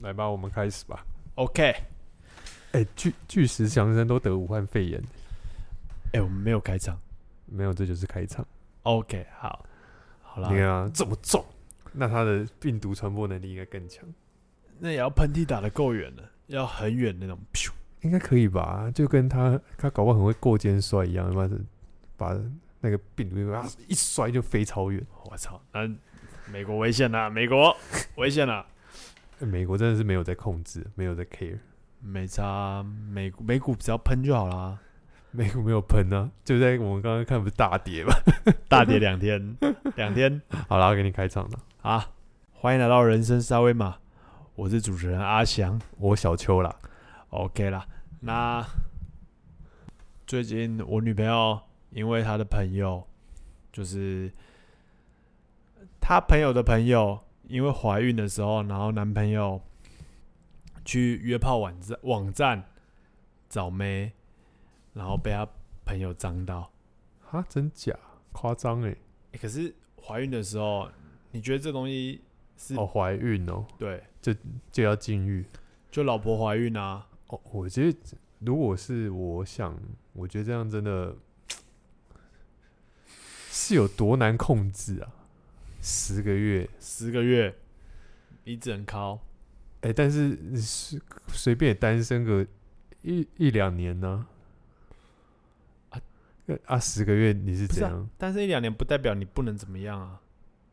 来吧，我们开始吧。OK，哎、巨巨石强森都得武汉肺炎，哎、我们没有开场。没有，这就是开场。OK，好，好了你，看啊，这么重，那他的病毒传播能力应该更强，那也要喷嚏打得够远了，要很远那种。噗应该可以吧？就跟他他搞不好很会过肩摔一样，把把那个病毒啊一摔就飞超远。我操，那美国危险了，美国危险了。欸美国真的是没有在控制，没有在 care，没差，美美股只要喷就好啦，美股没有喷啊，就在我们刚刚看不是大跌吗。大跌两天，两天好了，我给你开场了，啊！欢迎来到人生沙威玛，我是主持人阿翔。我小邱啦。OK 啦，那最近我女朋友因为她的朋友，就是她朋友的朋友，因为怀孕的时候，然后男朋友去约炮网站网站找妹，然后被他朋友脏到。哈，真假？夸张哎！欸可是怀孕的时候，你觉得这东西是、哦，怀孕哦，对？就要禁欲。就老婆怀孕啊，哦，我觉得如果是我想，我觉得这样真的 是有多难控制啊！十个月，十个月，你只能靠哎、但是你是随便也单身个一一两年呢、啊。啊啊，十个月你是怎样？单身一两年不代表你不能怎么样啊。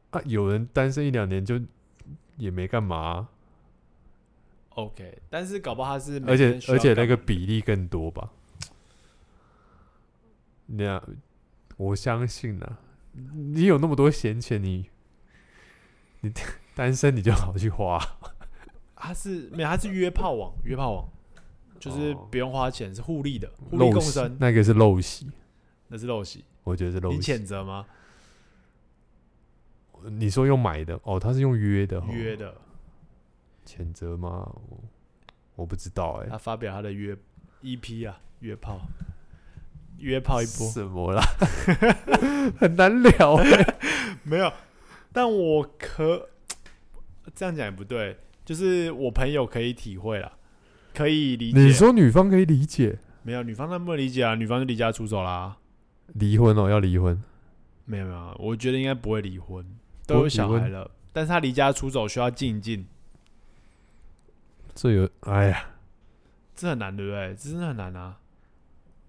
啊有人单身一两年就也没干嘛啊、OK，但是搞不好他是而且而且那个比例更多吧？那我相信啊，你有那么多闲钱，你你 单身你就好去花，他是没有，他是约炮网，约炮网就是哦不用花钱，是互利的，互利共生，那个是陋习，那是陋习，我觉得是陋习。你谴责吗？你说用买的哦，他是用约的、哦，约的，谴责吗？我我不知道哎、他发表他的约 EP 啊，约炮，约炮一波，什么啦？很难聊哎、没有，但我可这样讲也不对，就是我朋友可以体会啦，可以理解。你说女方可以理解没有？女方她不能理解啊？女方就离家出走啦。离婚哦，要离婚，没有没有，我觉得应该不会离婚，都有小孩了，但是他离家出走需要静一静，这有哎呀，这很难，对不对？这真的很难啊！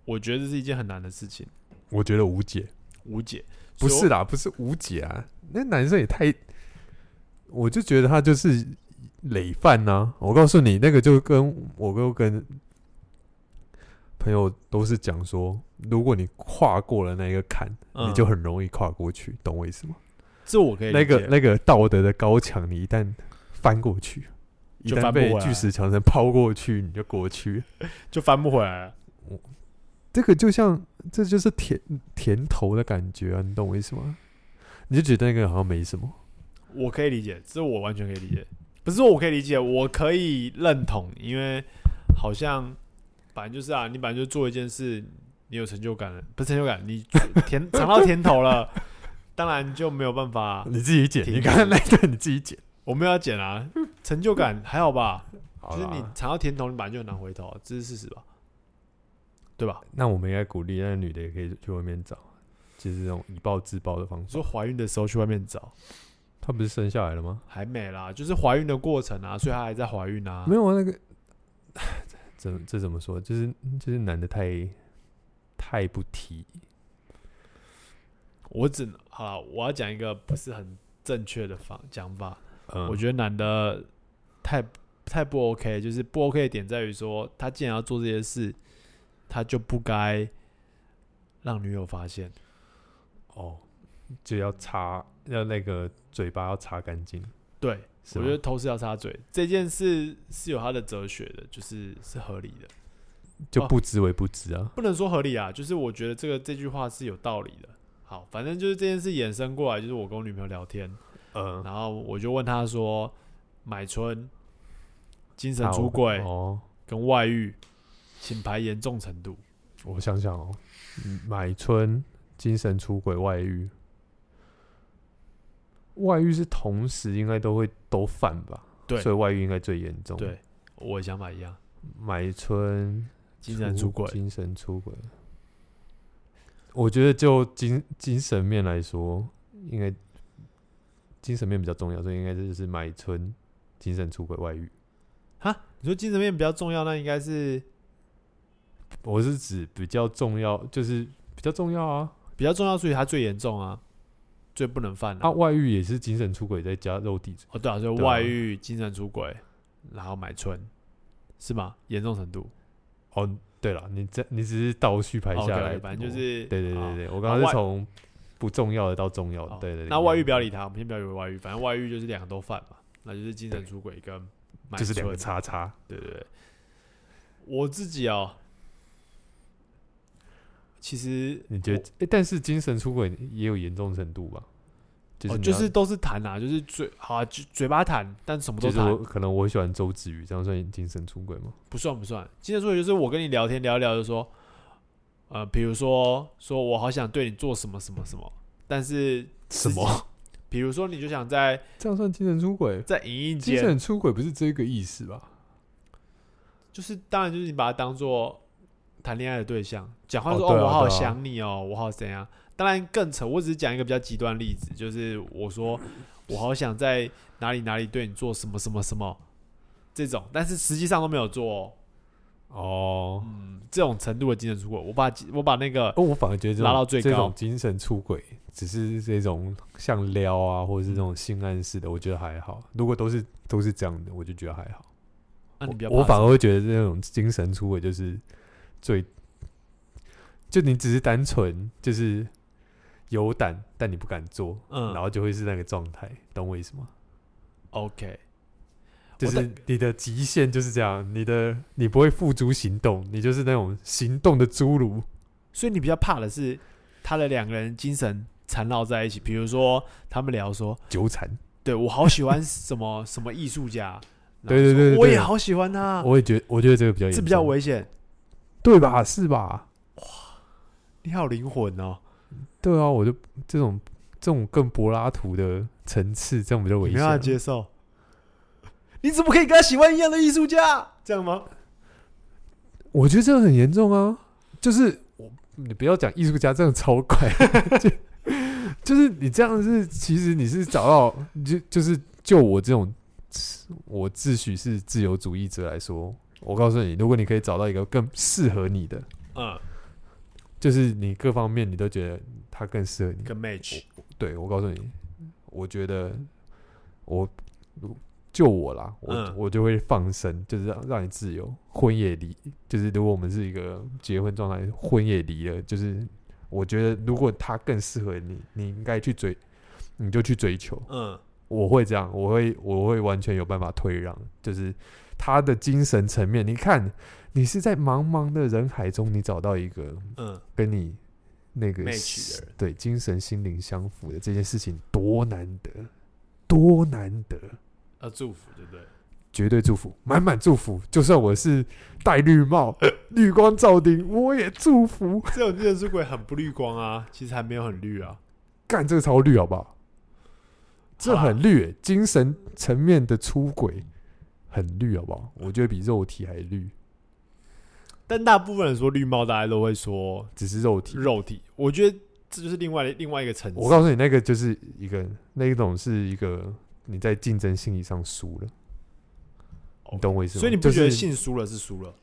我觉得这是一件很难的事情，我觉得无解。无解。不是啦，不是无解啊，那男生也太，我就觉得他就是累犯呐、我告诉你，那个就跟我都跟朋友都是讲说，如果你跨过了那个坎，嗯你就很容易跨过去，懂我意思吗？这我可以那个那个道德的高墙，你一旦翻过去，一就旦被巨石强森抛过去，你就过去。就翻不回来了。这个就像这就是甜甜头的感觉啊，你懂我意思吗？你就觉得那个好像没什么。我可以理解，这我完全可以理解。不是说我可以理解，我可以认同，因为好像反正就是啊，你本来就做一件事，你有成就感了，不是成就感，你甜尝到甜头了，当然就没有办法。你自己剪，你刚刚那一段你自己剪。我没有要剪啊，成就感还好吧？好就是你，尝到甜头，你本来就很难回头，这是事实吧？对吧？那我们应该鼓励那女的也可以去外面找，就是这种以暴制暴的方式。说怀孕的时候去外面找，她不是生下来了吗？还没啦，就是怀孕的过程啊，所以她还在怀孕啊。没有啊，那个 怎这怎么说？就是就是男的太太不提，我只能好啦，我要讲一个不是很正确的方讲法。嗯，我觉得男的太太不 OK，就是不 OK 的点在于说，他既然要做这些事，他就不该让女友发现。哦，就要擦，要那个嘴巴要擦干净。对，我觉得偷吃要擦嘴这件事是有他的哲学的，就是是合理的，就哦不知为不知啊。不能说合理啊，就是我觉得这个这句话是有道理的。好，反正就是这件事衍生过来，就是我跟我女朋友聊天，嗯，然后我就问她说，买春、精神出轨哦，跟外遇，请牌严重程度。我想想哦，嗯买春、精神出轨、外遇，外遇是同时应该都会都犯吧？对所以外遇应该最严重。，对，我的想法一样，买春精神出轨，精神出轨。我觉得就精精神面来说，应该精神面比较重要，所以应该就是买春精神出轨外遇。哈，你说精神面比较重要，那应该是我是指比较重要，就是比较重要啊比较重要，所以它最严重啊，最不能犯啊，外遇也是精神出轨再加肉体哦，对啊，就对啊外遇、精神出轨，然后买春，是吗？严重程度哦。对了，你这你只是倒序排下来 OK，反正就是对对对好对，我刚刚是从不重要的到重要的哦，对对对。那外遇不要理他，我们先不要以为外遇，反正外遇就是两个都犯嘛，那就是精神出轨跟买就是两个春叉叉。对对对，我自己哦，其实你觉得？诶但是精神出轨也有严重程度吧？就哦，是就是都是谈啊，就是嘴好啊，嘴嘴巴谈，但什么都谈就是我，可能我喜欢周子瑜，这样算精神出轨吗？不算不算。精神出轨就是我跟你聊天聊一聊，就说，呃，比如说说我好想对你做什么什么什么，但是什么？比如说你就想在这样算精神出轨？在影印间，精神出轨不是这个意思吧？就是当然就是你把它当做谈恋爱的对象，讲话哦说哦我好想你哦，我好怎样。当然更扯，我只是讲一个比较极端例子，就是我说我好想在哪里哪里对你做什么什么什么这种，但是实际上都没有做哦。哦，嗯，这种程度的精神出轨，我把我把那个哦，我反而觉得拉到最高这种精神出轨，只是这种像撩啊，或者是这种性暗示的，我觉得还好。如果都是都是这样的，我就觉得还好。我反而会觉得这种精神出轨就是最，就你只是单纯就是有胆，但你不敢做，嗯然后就会是那个状态，懂我意思吗？OK，就是你的极限就是这样，你的你不会付诸行动，你就是那种行动的侏儒。所以你比较怕的是他的两个人精神缠绕在一起，比如说他们聊说，纠缠，对我好喜欢什么 什么艺术家，对对对我也好喜欢他，我也觉我觉得这个比较严这比较危险。对吧？是吧？哇你好灵魂哦，对啊，我就这种这种更柏拉图的层次，这样比较危险没办法接受。你怎么可以跟他喜欢一样的艺术家？这样吗？我觉得这个很严重啊，就是我你不要讲艺术家，这样超怪，就就是你这样是其实你是找到就就是就我这种我自诩是自由主义者来说，我告诉你，如果你可以找到一个更适合你的，嗯，就是你各方面你都觉得他更适合你，更 match，对我告诉你，我觉得我就我啦，我、嗯。我就会放生，就是让让你自由，婚也离，就是如果我们是一个结婚状态，婚也离了，就是我觉得如果他更适合你，你应该去追，你就去追求。嗯。我会这样，我会我会完全有办法退让，就是他的精神层面，你看你是在茫茫的人海中，你找到一个嗯，跟你那个对精神心灵相符的这件事情多难得，多难得，啊祝福，对不对？绝对祝福，满满祝福。就算我是戴绿帽、绿光照顶，我也祝福。这种精神出轨很不绿光啊，其实还没有很绿啊。干这个超绿好不好？这很绿欸、精神层面的出轨很绿好不好？我觉得比肉体还绿，但大部分人说绿帽，大家都会说只是肉体。肉体，我觉得这就是另外另外一个层次。我告诉你，那个就是一个那一种是一个你在竞争心理上输了，你懂我意思吗？所以你不觉得就是性输了是输了？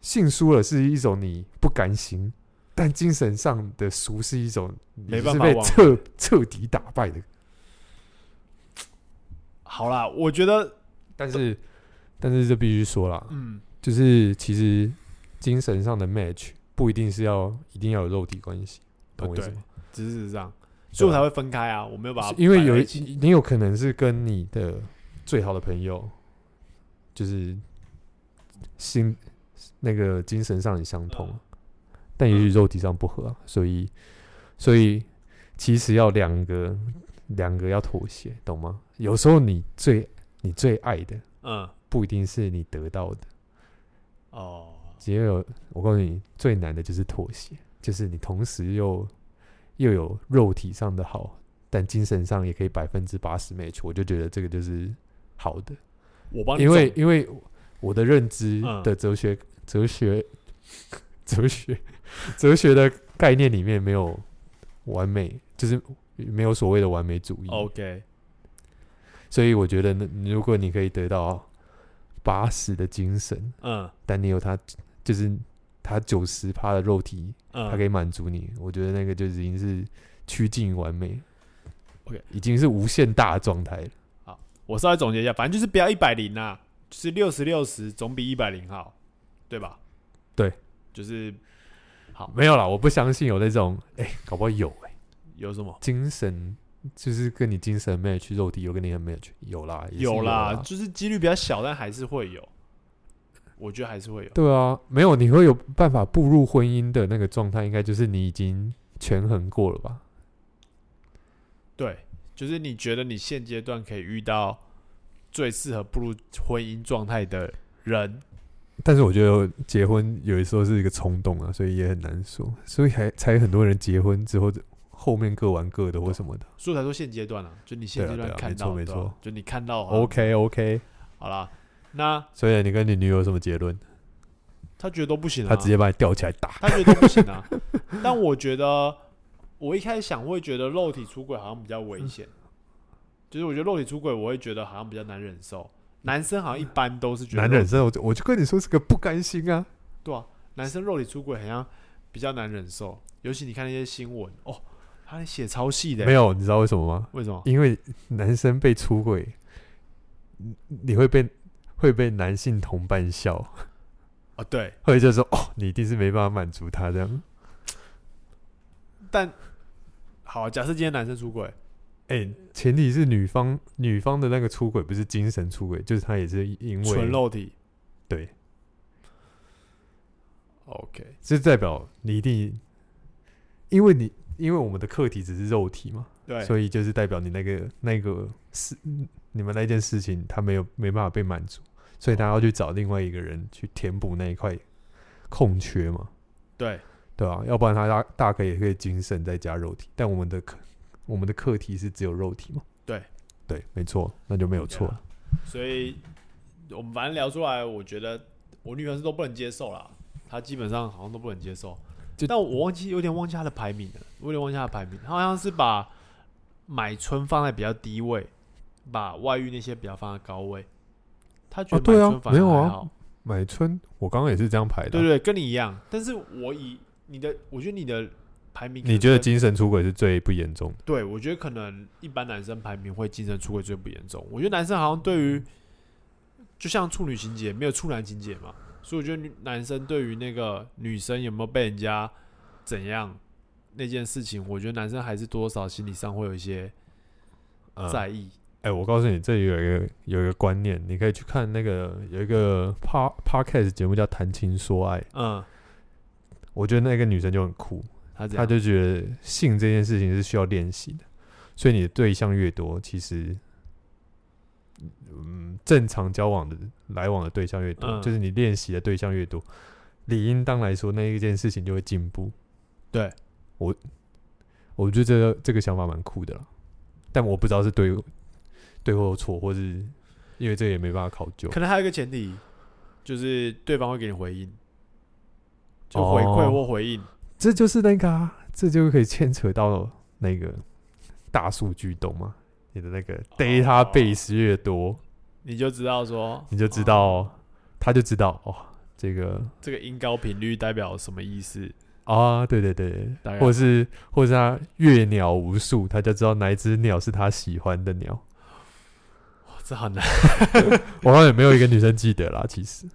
性输了是一种你不甘心，但精神上的输是一种你没办法忘彻彻底打败的。好啦，我觉得，但是，但是这必须说啦，嗯，就是其实精神上的 match 不一定是要一定要有肉体关系，懂我意思吗？只是这样，所以我才会分开啊。我没有把它因为有你有可能是跟你的最好的朋友，就是心那个精神上很相通，嗯但也许肉体上不合、啊，所以所以其实要两个两个要妥协，懂吗？有时候你最你最爱的嗯。不一定是你得到的，哦，只有我告诉你，最难的就是妥协，就是你同时又又有肉体上的好，但精神上也可以百分之八十 match，我就觉得这个就是好的，我帮你因为因为我的认知嗯。的哲学、哲学、哲学、哲学的概念里面没有完美，就是没有所谓的完美主义。OK，所以我觉得呢，如果你可以得到八十的精神，嗯但你有他就是他九十趴的肉体，嗯，他可以满足你，我觉得那个就已经是趋近于完美。OK 已经是无限大的状态了。好我稍微总结一下，反正就是不要一百零啊，就是六十六十总比一百零好，对吧？对，就是好，没有啦，我不相信有那种，哎、搞不好有哎、有什么？精神就是跟你精神 match，肉体有跟你很 match，有啦，有啦啦，，就是几率比较小，但还是会有。我觉得还是会有。对啊，没有你会有办法步入婚姻的那个状态，应该就是你已经权衡过了吧？对，就是你觉得你现阶段可以遇到最适合步入婚姻状态的人，但是我觉得结婚有的时候是一个冲动啊，所以也很难说，所以还才很多人结婚之后后面各玩各的或什么的。所以才说现阶段啊，就你现阶段看到的，没错没错就你看到 OK OK，好啦，那所以你跟你女友有什么结论？他觉得都不行啊，她直接把你吊起来打。他觉得都不行啊。但我觉得，我一开始想会觉得肉体出轨好像比较危险，就是我觉得肉体出轨，我会觉得好像比较难忍受。男生好像一般都是觉得肉男忍受，我就我就跟你说是个不甘心啊。对啊，男生肉体出轨好像比较难忍受，尤其你看那些新闻哦，他那写超细的，没有，你知道为什么吗？为什么？因为男生被出轨，你你会被会被男性同伴笑，哦，对，或者就说哦，你一定是没办法满足他这样。但好，假设今天男生出轨，哎、前提是女方女方的那个出轨不是精神出轨，就是他也是因为纯肉体。对，，OK，这代表你一定，因为你因为我们的课题只是肉体嘛，对，所以就是代表你那个那个事，你们那件事情他没有没办法被满足，所以他要去找另外一个人去填补那一块空缺嘛，对，对啊，要不然他大大可也可以精神再加肉体，但我们的课我们的课题是只有肉体嘛，对。对，没错，那就没有错。所以我们反正聊出来，我觉得我女朋友是都不能接受啦，她基本上好像都不能接受。就但我忘记有点忘记他的排名了，我有点忘记他的排名，他好像是把买春放在比较低位，把外遇那些比较放在高位。他觉得哦对啊买春反而没有啊买春，我刚刚也是这样排的啊、对对，跟你一样。但是我以你的，我觉得你的排名你觉得精神出轨是最不严重的？对，我觉得可能一般男生排名会精神出轨最不严重。我觉得男生好像对于，就像处女情节没有处男情节嘛，所以我觉得男生对于那个女生有没有被人家怎样那件事情，我觉得男生还是多少心理上会有一些嗯在意。哎、我告诉你，这里有一个有一个观念，你可以去看那个有一个 par podcast 节目叫《谈情说爱》，嗯，我觉得那个女生就很酷，她，她就觉得性这件事情是需要练习的，所以你的对象越多，其实，嗯，正常交往的来往的对象越多，嗯就是你练习的对象越多，理应当来说那一件事情就会进步。对我，我觉得这个这个想法蛮酷的啦，但我不知道是对对或错，或是因为这个也没办法考究。可能还有一个前提，就是对方会给你回应，就回馈哦或回应。这就是那个啊，这就可以牵扯到那个大数据，懂吗？你的那个 database 越多，你就知道说，你就知道，他就知道哦，这个这个音高频率代表什么意思。啊，对对对，或者是或者是他阅鸟无数，他就知道哪一只鸟是他喜欢的鸟。哇这好难，我好像也没有一个女生记得啦，其实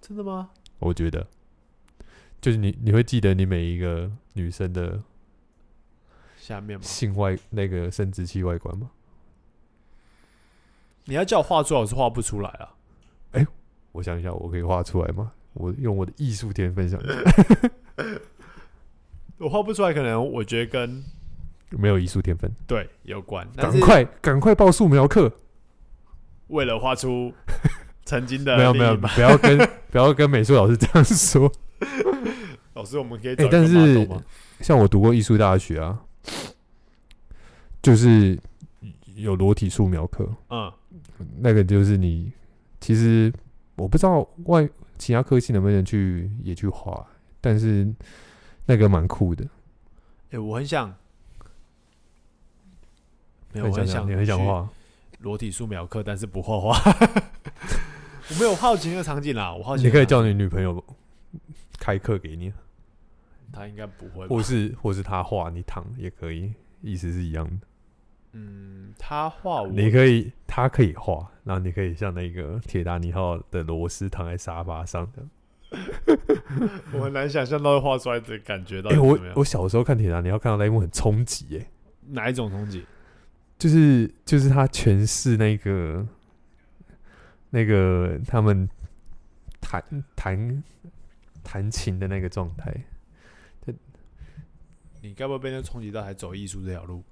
真的吗？我觉得，就是你你会记得你每一个女生的下面吗？性外那个生殖器外观吗？你要叫我画出来，我是画不出来啊。哎我想一下，我可以画出来吗？我用我的艺术天分想一下，我画不出来，可能我觉得跟没有艺术天分，对有关。赶快赶快报素描课！为了画出 曾经的没有没有，不要跟 不要跟美术老师这样说。老师，我们可以但是？像我读过艺术大学啊，就是有裸体素描课，嗯，那个就是你，其实我不知道外其他科系能不能去也去画，但是那个蛮酷的。哎、我很想，没有，我很想很想，你很想画，裸体素描课，但是不画画。我没有好奇那个场景啦，我好奇你可以叫你，女朋友开课给你，她应该不会或？是或是她画你躺也可以，意思是一样的。嗯，他画我，你可以，他可以画，然后你可以像那个铁达尼号的螺丝躺在沙发上的。我很难想象到画出来的感觉到哎、我底是怎么样。我小时候看铁达尼号看到那一幕很冲击，哎，哪一种冲击？就是就是他诠释那个那个他们弹弹弹琴的那个状态。你该不会被那冲击到，还走艺术这条路？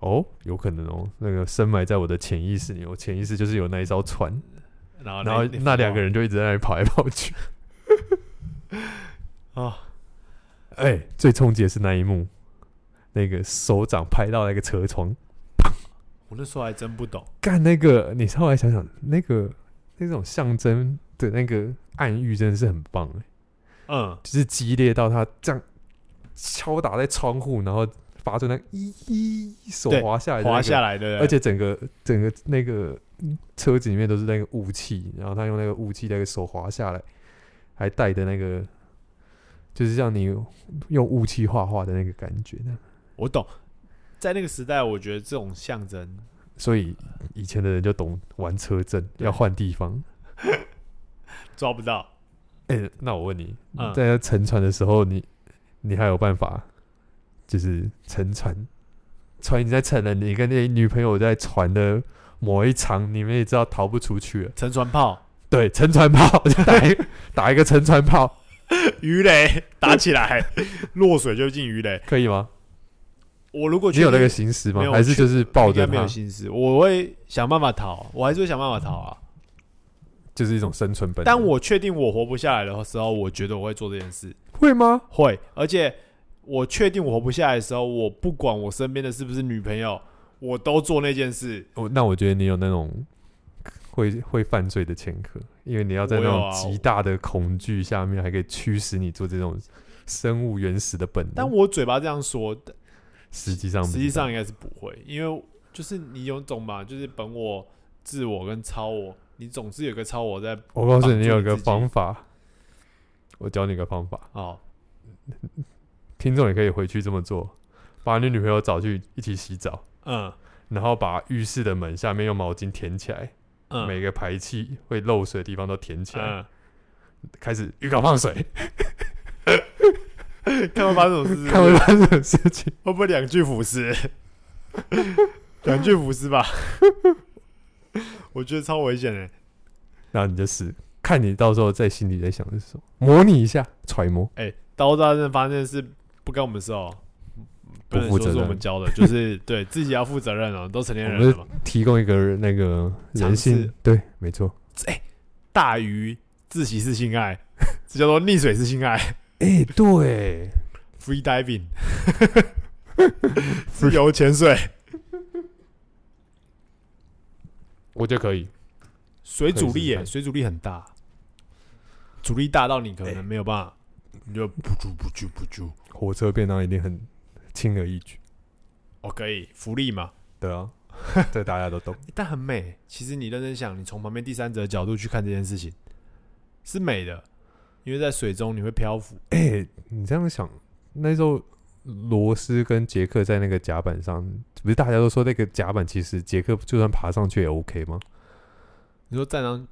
哦，有可能哦，那个深埋在我的潜意识里，我潜意识就是有那一艘船，然后然后那两个人就一直在那里跑来跑去。啊，哎、最冲击的是那一幕，那个手掌拍到那个车窗，我那时候还真不懂。干那个，你后来想想，那个那种象征的那个暗喻真的是很棒哎，嗯，就是激烈到他这样敲打在窗户，然后发出那个咦咦手滑下来、那个，滑下来的，而且整个整个那个嗯车子里面都是那个雾气，然后他用那个雾气那个手滑下来，还带的那个，就是像你用雾气画画的那个感觉呢。我懂。在那个时代，我觉得这种象征所以以前的人就懂玩车震，要换地方。抓不到。哎、那我问你，嗯在沉船的时候，你你还有办法，就是沉船，船已经在沉了，你跟那女朋友在船的某一场，你们也知道逃不出去了。沉船炮、对，沉船炮就 打一打一个沉船炮，鱼雷打起来，落水就进鱼雷。可以吗？我如果你有那个心思吗还是就是抱着它应该没有，心思，我会想办法逃，我还是会想办法逃啊。就是一种生存本能？当我确定我活不下来的时候，我觉得我会做这件事，会吗？会，而且我确定我活不下来的时候，我不管我身边的是不是女朋友，我都做那件事。我那我觉得你有那种会会犯罪的前科，因为你要在那种极大的恐惧下面，还可以驱使你做这种生物原始的本能。但我嘴巴这样说，实际上实际上应该是不会，因为就是你有种嘛，就是本我、自我跟超我，你总是有个超我在我告诉你，你有个方法，我教你个方法，哦，听众也可以回去这么做，把你女朋友找去一起洗澡，嗯然后把浴室的门下面用毛巾填起来，嗯，每个排气会漏水的地方都填起来，嗯，开始浴缸放水，看会发生什么事？看会发生什么事情。会不会两具腐蚀？两具腐蚀吧，我觉得超危险的。然后你就是，看你到时候在心里在想的是什么，模拟一下，揣摩。哎、刀大真发生的事不干我们事哦，不能说是我负责任。们教的，就是对自己要负责任哦，都成年人了嘛。提供一个那个人尝性试，对，没错。哎大于自习式性爱，这叫做溺水式性爱。哎、对，（free diving），自由潜水，我觉得可以。水阻力水阻力很大，阻力大到你可能没有办法，你就不住不住不住。火车便当一定很轻而易举，哦，可以福利嘛，对啊，这大家都懂。但很美。其实你认真想，你从旁边第三者的角度去看这件事情，是美的，因为在水中你会漂浮。哎、你这样想，那时候罗斯跟杰克在那个甲板上，不是大家都说那个甲板其实杰克就算爬上去也 OK 吗？你说站上，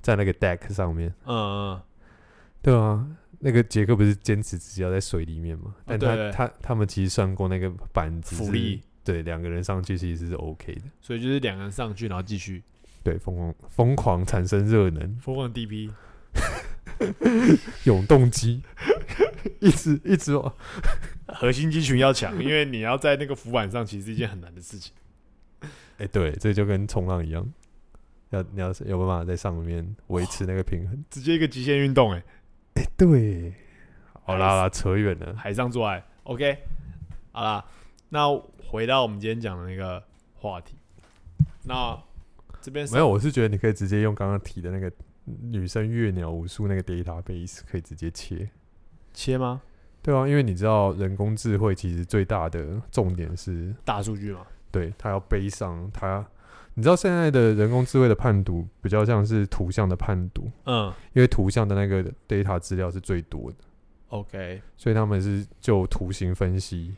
在那个 deck 上面，嗯嗯，对啊，那个杰克不是坚持自己要在水里面吗？但他、他他们其实算过那个板子浮力，对，两个人上去其实是 OK 的。所以就是两个人上去，然后继续对，疯狂疯狂产生热能，疯狂 DP。永动机，一直一直往 核心肌群要强，因为你要在那个浮板上，其实是一件很难的事情。哎、对，这就跟冲浪一样，要你要是有办法在上面维持那个平衡。直接一个极限运动，哎，哎、对，好啦好啦，扯远了。海上做爱，OK，好啦，那回到我们今天讲的那个话题，那这边没有，我是觉得你可以直接用刚刚提的那个女生月鸟无数那个 database 可以直接切。切吗？对啊，因为你知道人工智慧其实最大的重点是，大数据嘛。对它要背上它。你知道现在的人工智慧的判读比较像是图像的判读，嗯。因为图像的那个 data 资料是最多的，，OK，所以他们是就图形分析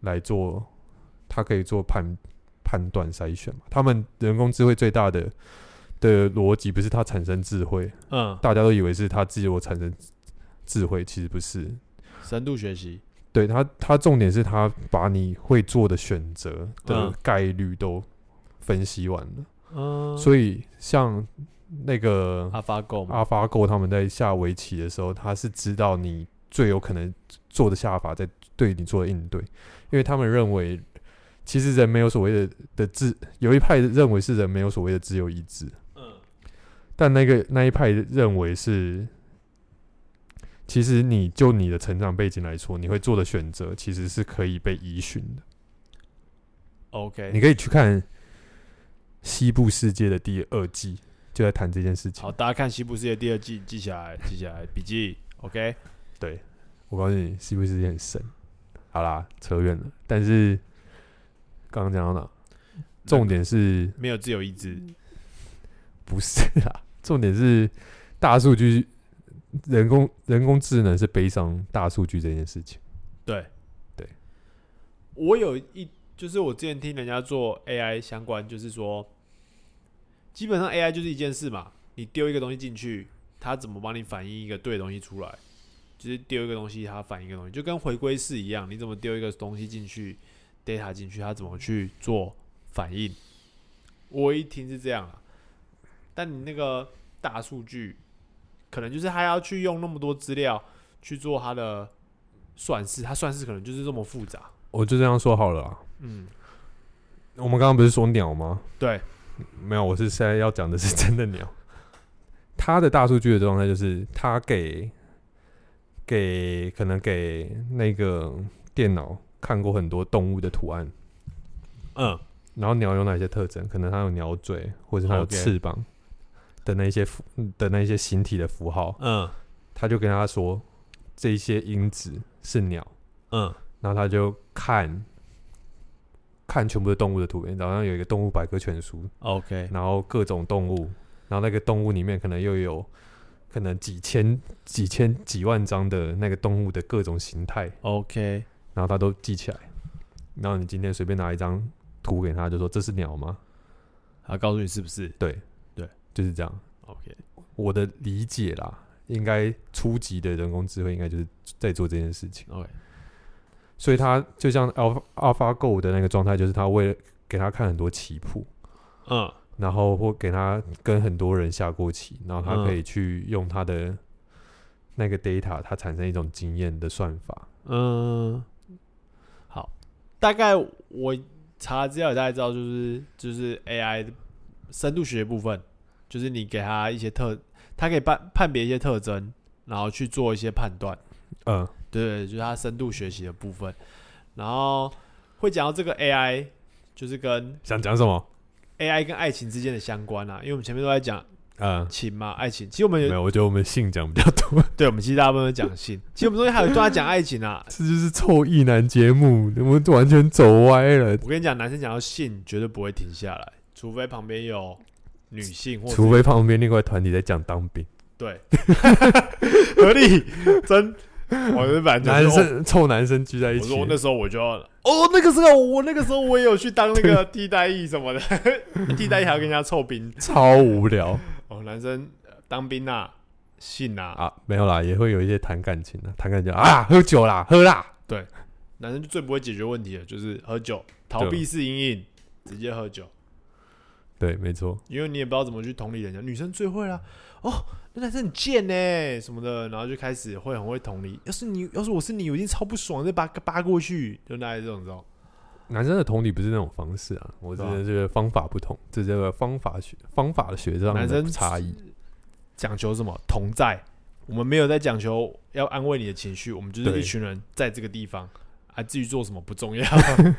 来做，它可以做判判断筛选嘛。他们人工智慧最大的的逻辑不是它产生智慧，嗯，大家都以为是它自我产生智慧，其实不是。深度学习，对它，它重点是它把你会做的选择的嗯。概率都分析完了。嗯，所以像那个 AlphaGo 嘛，阿发 Go 他们在下围棋的时候，他是知道你最有可能做的下法，在对你做的应对，因为他们认为，其实人没有所谓的的自，有一派认为是人没有所谓的自由意志，嗯。但那个那一派认为是，其实你就你的成长背景来说，你会做的选择其实是可以被依循的。，OK，你可以去看《西部世界》的第二季，就在谈这件事情好，。大家看《西部世界》第二季，记下来，记下来，笔记，OK，对，我告诉你，西部世界很深。好啦，扯远了。但是刚刚讲到哪？重点是没有自由意志，不是啊？重点是大数据、人工人工智能是悲伤大数据这件事情。对，对，我有一，就是我之前听人家做 AI 相关，就是说，基本上 AI 就是一件事嘛，你丢一个东西进去，它怎么帮你反映一个对的东西出来？就是丢一个东西，它反映一个东西，就跟回归式一样，你怎么丢一个东西进去，data 进去，它怎么去做反应？我一听是这样啊，但你那个大数据，可能就是他要去用那么多资料去做它的算式，它算式可能就是这么复杂。我就这样说好了啊。嗯，我们刚刚不是说鸟吗？对，没有，我是现在要讲的是真的鸟。它的大数据的状态就是，它给给可能给那个电脑看过很多动物的图案，嗯，然后鸟有哪些特征？可能它有鸟嘴，或者它有翅膀的那些符的那些形体的符号，嗯。他就跟他说这些因子是鸟，嗯。然后他就看看全部的动物的图片，然后有一个动物百科全书，，OK，然后各种动物，然后那个动物里面可能又有可能几千、几千、几万张的那个动物的各种形态，OK，然后他都记起来。然后你今天随便拿一张图给他，就说这是鸟吗？他告诉你是不是对对，就是这样。？OK，我的理解啦，应该初级的人工智慧应该就是在做这件事情。OK，所以他就像 Alpha AlphaGo 的那个状态，就是他为了给他看很多棋谱，嗯然后或给他跟很多人下过棋，然后他嗯可以去用他的那个 data，它产生一种经验的算法。嗯，好，大概我查资料，大概知道就是就是 AI 的深度学部分，就是你给他一些特，它可以判判别一些特征，然后去做一些判断。嗯，对，就是它深度学习的部分。然后会讲到这个 AI，就是跟想讲什么？AI 跟爱情之间的相关啊，因为我们前面都在讲嗯，情嘛，爱情。其实我们有，没有，我觉得我们性讲比较多，对我们其实大部分都讲性，其实我们中间还有一段讲爱情啊。这就是臭意男节目，我们完全走歪了。我跟你讲，男生讲到性绝对不会停下来，除非旁边有女性或者除非旁边另外团体在讲当兵，对，合理真。我是反正男就是生臭男生聚在一起。我说，那时候我就要哦，那个时候我那个时候我也有去当那个 替代役什么的，替代役还要跟人家臭兵。超无聊。哦，男生呃当兵啊，信啊，啊！没有啦，也会有一些谈感情的，谈感情啊，喝酒啦，喝啦，对男生就最不会解决问题的，就是喝酒，逃避式阴影，直接喝酒，对，没错，因为你也不知道怎么去同理人家，女生最会啦，哦，那男生很贱呢，什么的，然后就开始会很会同理，要是你，要是我是你，我一定超不爽，再扒扒过去，就大概这种知道，男生的同理不是那种方式啊，我真的这个方法不同，这这个方法学方法的学上男生的差异。讲求什么？同在，我们没有在讲求要安慰你的情绪，我们就是一群人在这个地方。啊，至于做什么不重要，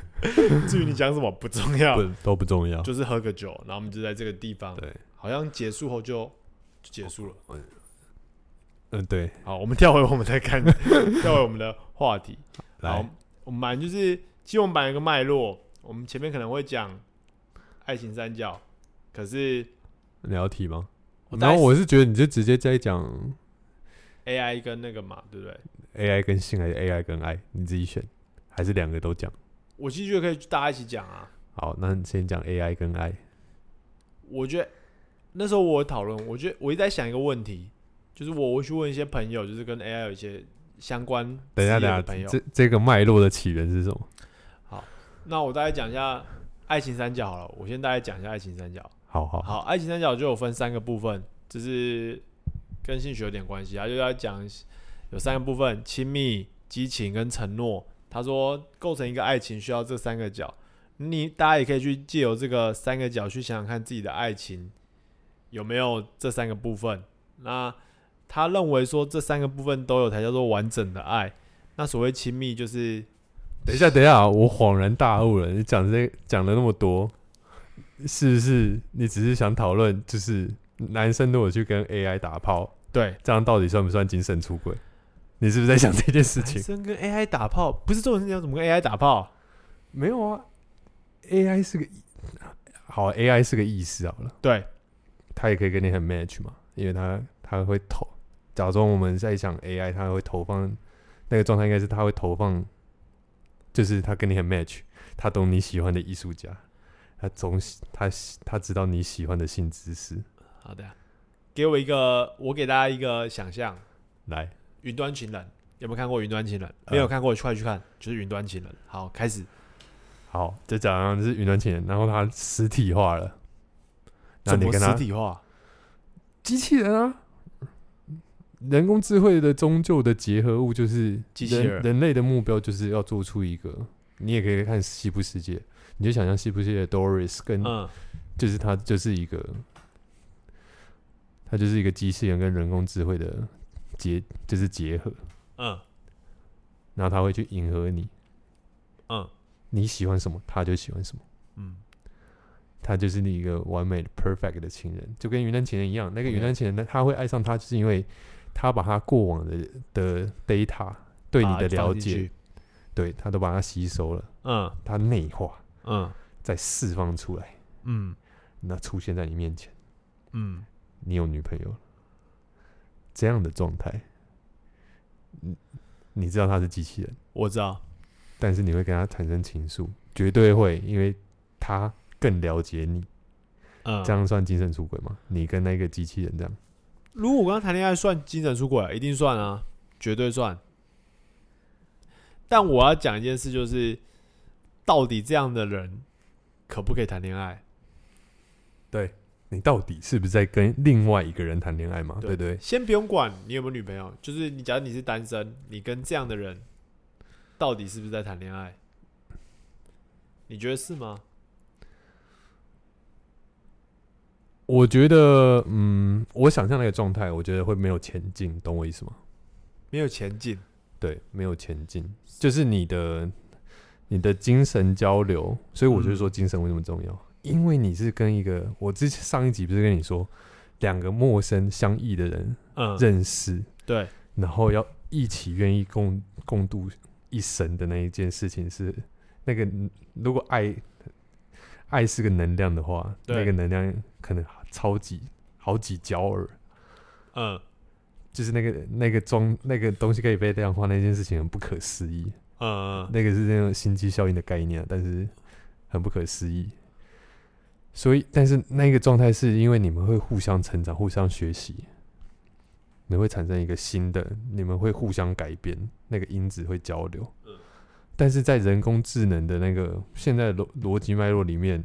至于你讲什么不重要，不都不重要。就是喝个酒，然后我们就在这个地方，对，好像结束后就就结束了。嗯，对，好，我们跳回我们再看，跳回我们的话题。好来，，我们版就是，其实我们本版有个脉络，我们前面可能会讲爱情三角，可是你要提吗？然后我是觉得你就直接在讲 AI 跟那个嘛，对不对？AI 跟性还是 AI 跟爱，你自己选，还是两个都讲？我其实觉得可以大家一起讲啊。好，那你先讲 AI 跟爱。我觉得那时候我讨论，我觉得我一直在想一个问题，就是我我去问一些朋友，就是跟 AI 有一些相关等一下，职业的朋友。这这个脉络的起源是什么？好那我大概讲一下爱情三角好了，我先大概讲一下爱情三角。好好好，爱情三角就有分三个部分，就是跟性学有点关系，他就要讲有三个部分：亲密、激情跟承诺。他说构成一个爱情需要这三个角，你大家也可以去借由这个三个角去想想看自己的爱情有没有这三个部分。那他认为说这三个部分都有才叫做完整的爱。那所谓亲密就是等一下，等一下，我恍然大悟了。你讲这讲了那么多，是不是你只是想讨论，就是男生如果去跟 AI 打炮，对这样到底算不算精神出轨？你是不是在想这件事情男情？生跟 AI 打炮，不是这种事情要怎么跟 AI 打炮？没有啊，AI 是个好，AI 是个意思好了，对，它也可以跟你很 match 嘛，因为他他会投。假装我们在想 AI，他会投放那个状态，应该是他会投放，就是他跟你很 match，他懂你喜欢的艺术家，他总喜他喜他知道你喜欢的性知识。好的，给我一个，我给大家一个想象，来，云端情人有没有看过云端情人？呃没有看过，快去看，就是云端情人。好，开始。好，就讲是云端情人，然后他实体化了，怎么你跟他实体化？机器人啊，人工智慧的终究的结合物就是机器人人人类的目标就是要做出一个，你也可以看西部世界，你就想象西部世界的 Doris 跟、嗯就是它就是一个，它就是一个机器人跟人工智慧的结就是结合，嗯然后它会去迎合你，嗯你喜欢什么，它就喜欢什么。嗯，他就是你一个完美的 perfect 的情人，就跟云南情人一样。那个云南情人，他他会爱上他，就是因为他把他过往的的 data 对你的了解对他都把它吸收了，嗯。他内化，嗯。再释放出来，嗯。那出现在你面前，嗯，你有女朋友了，这样的状态，你你知道他是机器人，我知道。但是你会跟他产生情愫，绝对会，因为他更了解你。嗯，这样算精神出轨吗？你跟那个机器人这样？如果我跟他谈恋爱算精神出轨，一定算啊，绝对算。但我要讲一件事，就是到底这样的人可不可以谈恋爱？对你到底是不是在跟另外一个人谈恋爱嘛？对不对？先不用管你有没有女朋友，就是你假如你是单身，你跟这样的人到底是不是在谈恋爱？你觉得是吗？我觉得，嗯，我想象那个状态，我觉得会没有前进，懂我意思吗？没有前进，对，没有前进，就是你的你的精神交流。所以我就说精神为什么重要？因为你是跟一个，我之前上一集不是跟你说，两个陌生相异的人嗯，认识，对，然后要一起愿意共共度一生的那一件事情是那个，如果爱爱是个能量的话，对那个能量可能超级好几焦耳，嗯就是那个那个装那个东西可以被量化，那件事情很不可思议。嗯嗯，那个是那种心机效应的概念啊，但是很不可思议。所以，但是那个状态是因为你们会互相成长、互相学习，你会产生一个新的，你们会互相改变，那个因子会交流。嗯但是在人工智能的那个现在逻逻辑脉络里面，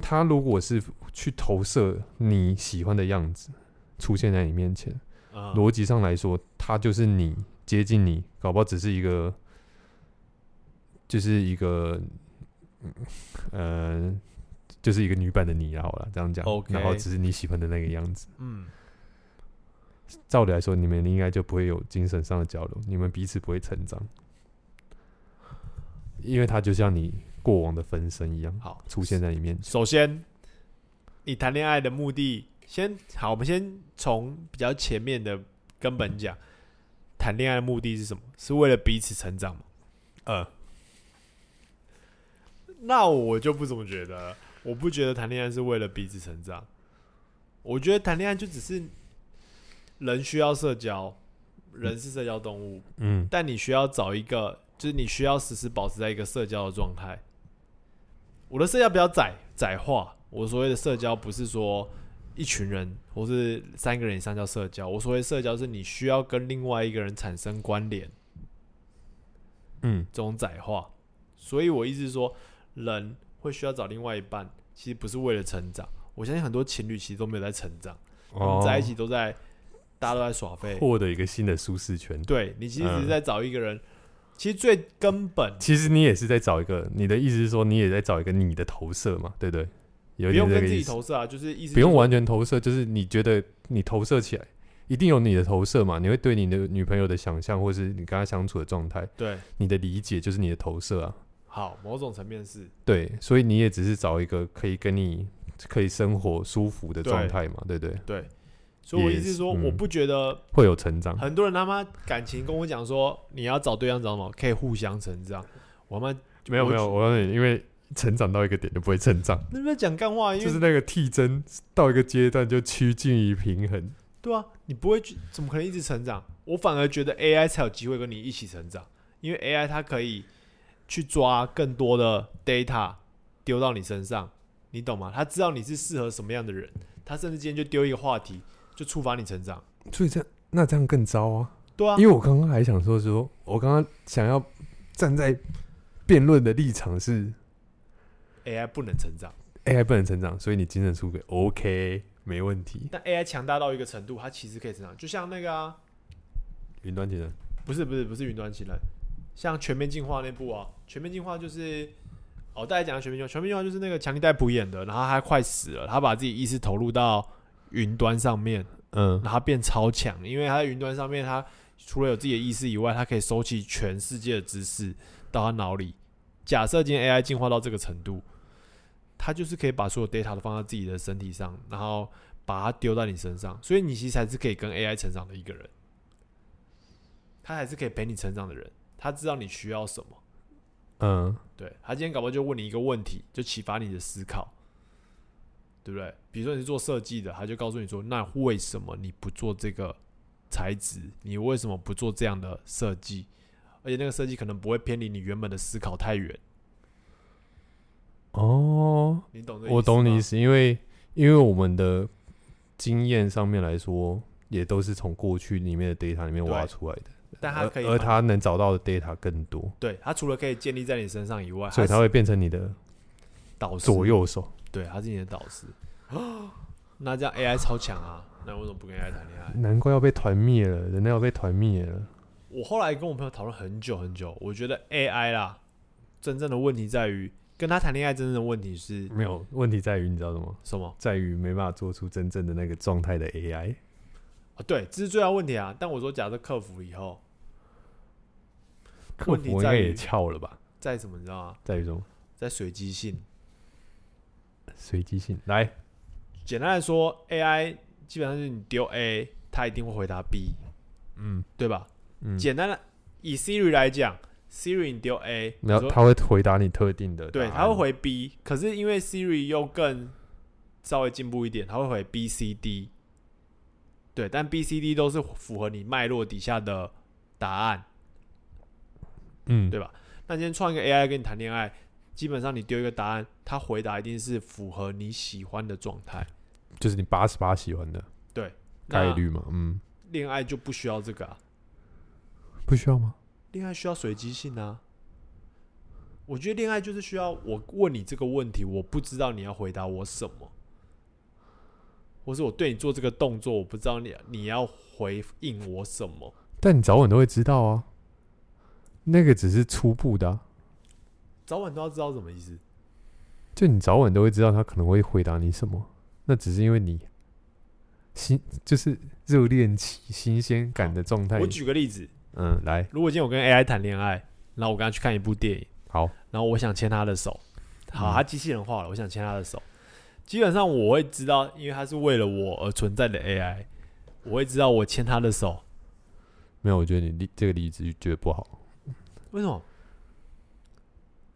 它如果是去投射你喜欢的样子出现在你面前，嗯逻辑上来说，他就是你接近你，搞不好只是一个，就是一个，嗯呃，就是一个女版的你啊好了，这样讲然后只是你喜欢的那个样子。嗯照理来说，你们应该就不会有精神上的交流，你们彼此不会成长。因为他就像你过往的分身一样，好，出现在你面前。首先，你谈恋爱的目的，先好，我们先从比较前面的根本讲，谈恋爱的目的是什么？是为了彼此成长吗？呃，那我就不怎么觉得，我不觉得谈恋爱是为了彼此成长，我觉得谈恋爱就只是人需要社交，人是社交动物，嗯但你需要找一个，就是你需要时时保持在一个社交的状态。我的社交比较窄窄化，我所谓的社交不是说一群人或是三个人以上叫社交，我所谓社交是你需要跟另外一个人产生关联，嗯这种窄化。所以我意思是说，人会需要找另外一半，其实不是为了成长。我相信很多情侣其实都没有在成长，他们哦，在一起都在，大家都在耍废。获得一个新的舒适圈。对你其实只是嗯在找一个人，其实最根本其实你也是在找一个，你的意思是说你也在找一个你的投射嘛，对不对？有点不用跟自己投射啊，就是意思不用完全投射，就是你觉得你投射起来，一定有你的投射嘛？你会对你的女朋友的想象，或是你跟她相处的状态，对，你的理解就是你的投射啊。好，某种层面是对，所以你也只是找一个可以跟你可以生活舒服的状态嘛，对不对？对，所以我意思是说，我不觉得会有成长。很多人他妈感情跟我讲说，你要找对象找什么，可以互相成长。我们我没有没有，我告诉你，因为成长到一个点就不会成长，那不是讲干话，因为就是那个替真到一个阶段就趋近于平衡。对啊，你不会去怎么可能一直成长？我反而觉得 AI 才有机会跟你一起成长，因为 AI 它可以去抓更多的 data 丢到你身上，你懂吗？他知道你是适合什么样的人，他甚至今天就丢一个话题，就触发你成长。所以这样那这样更糟啊！对啊因，为我刚刚还想说说，我刚刚想要站在辩论的立场是 AI 不能成长，AI 不能成长，所以你精神出轨 OK 没问题。但 AI 强大到一个程度，它其实可以成长。就像那个啊，云端情人，不是不是不是云端情人，像全面进化那部啊，全面进化就是哦，大家讲的全面进化，全面进化就是那个强尼戴普演的，然后他快死了，他把自己意识投入到云端上面，嗯。然后变超强，因为他在云端上面，他除了有自己的意识以外，他可以收集全世界的知识到他脑里。假设今天 AI 进化到这个程度，它就是可以把所有 data 都放在自己的身体上，然后把它丢在你身上，所以你其实才是可以跟 AI 成长的一个人，他还是可以陪你成长的人，他知道你需要什么。嗯，对他今天搞不好就问你一个问题，就启发你的思考，对不对？比如说你是做设计的，他就告诉你说，那为什么你不做这个材质？你为什么不做这样的设计？而且那个设计可能不会偏离你原本的思考太远，哦，你懂这？我懂你意思思，因为因为我们的经验上面来说，也都是从过去里面的 data 里面挖出来的，但他可以而而他能找到的 data 更多，对他除了可以建立在你身上以外，是所以他会变成你的导师左，右手。对，他是你的导师。那这样 AI 超强啊，那为什么不跟 AI 谈恋爱？难怪要被团灭了，人类要被团灭了。我后来跟我朋友讨论很久很久，我觉得 AI 啦，真正的问题在于跟他谈恋爱，真正的问题是没有问题在于你知道什么？什么？在于没办法做出真正的那个状态的 AI。啊，对，这是最大问题啊。但我说，假设克服以后，客问题在于服应该也翘了吧？在什么，你知道吗？在于什么？在随机性。随机性。来，简单来说，AI 基本上是你丢 A，它一定会回答 B，嗯对吧？嗯，简单的，以 Siri 来讲，Siri 你丢 A，你说然后他会回答你特定的，对，它会。回 B，可是因为 Siri 又更稍微进步一点，它会回 B、C、D。对，但 B、C、D 都是符合你脉络底下的答案。嗯，对吧那今天创一个 AI 跟你谈恋爱，基本上你丢一个答案，他回答一定是符合你喜欢的状态。就是你八十八喜欢的对，概率嘛。嗯，恋爱就不需要这个啊，不需要吗？恋爱需要随机性啊。我觉得恋爱就是需要我问你这个问题，我不知道你要回答我什么，或是我对你做这个动作，我不知道你你要回应我什么。但你早晚都会知道啊。那个只是初步的、啊，早晚都要知道什么意思。就你早晚都会知道他可能会回答你什么。那只是因为你新就是热恋期新鲜感的状态我。举个例子，嗯，来，如果今天我跟 AI 谈恋爱，然后我跟他去看一部电影，好，然后我想牵他的手，好，嗯他机器人化了，我想牵他的手。基本上我会知道，因为他是为了我而存在的 AI，我会知道我牵他的手。没有，我觉得你例这个例子觉得不好。为什么？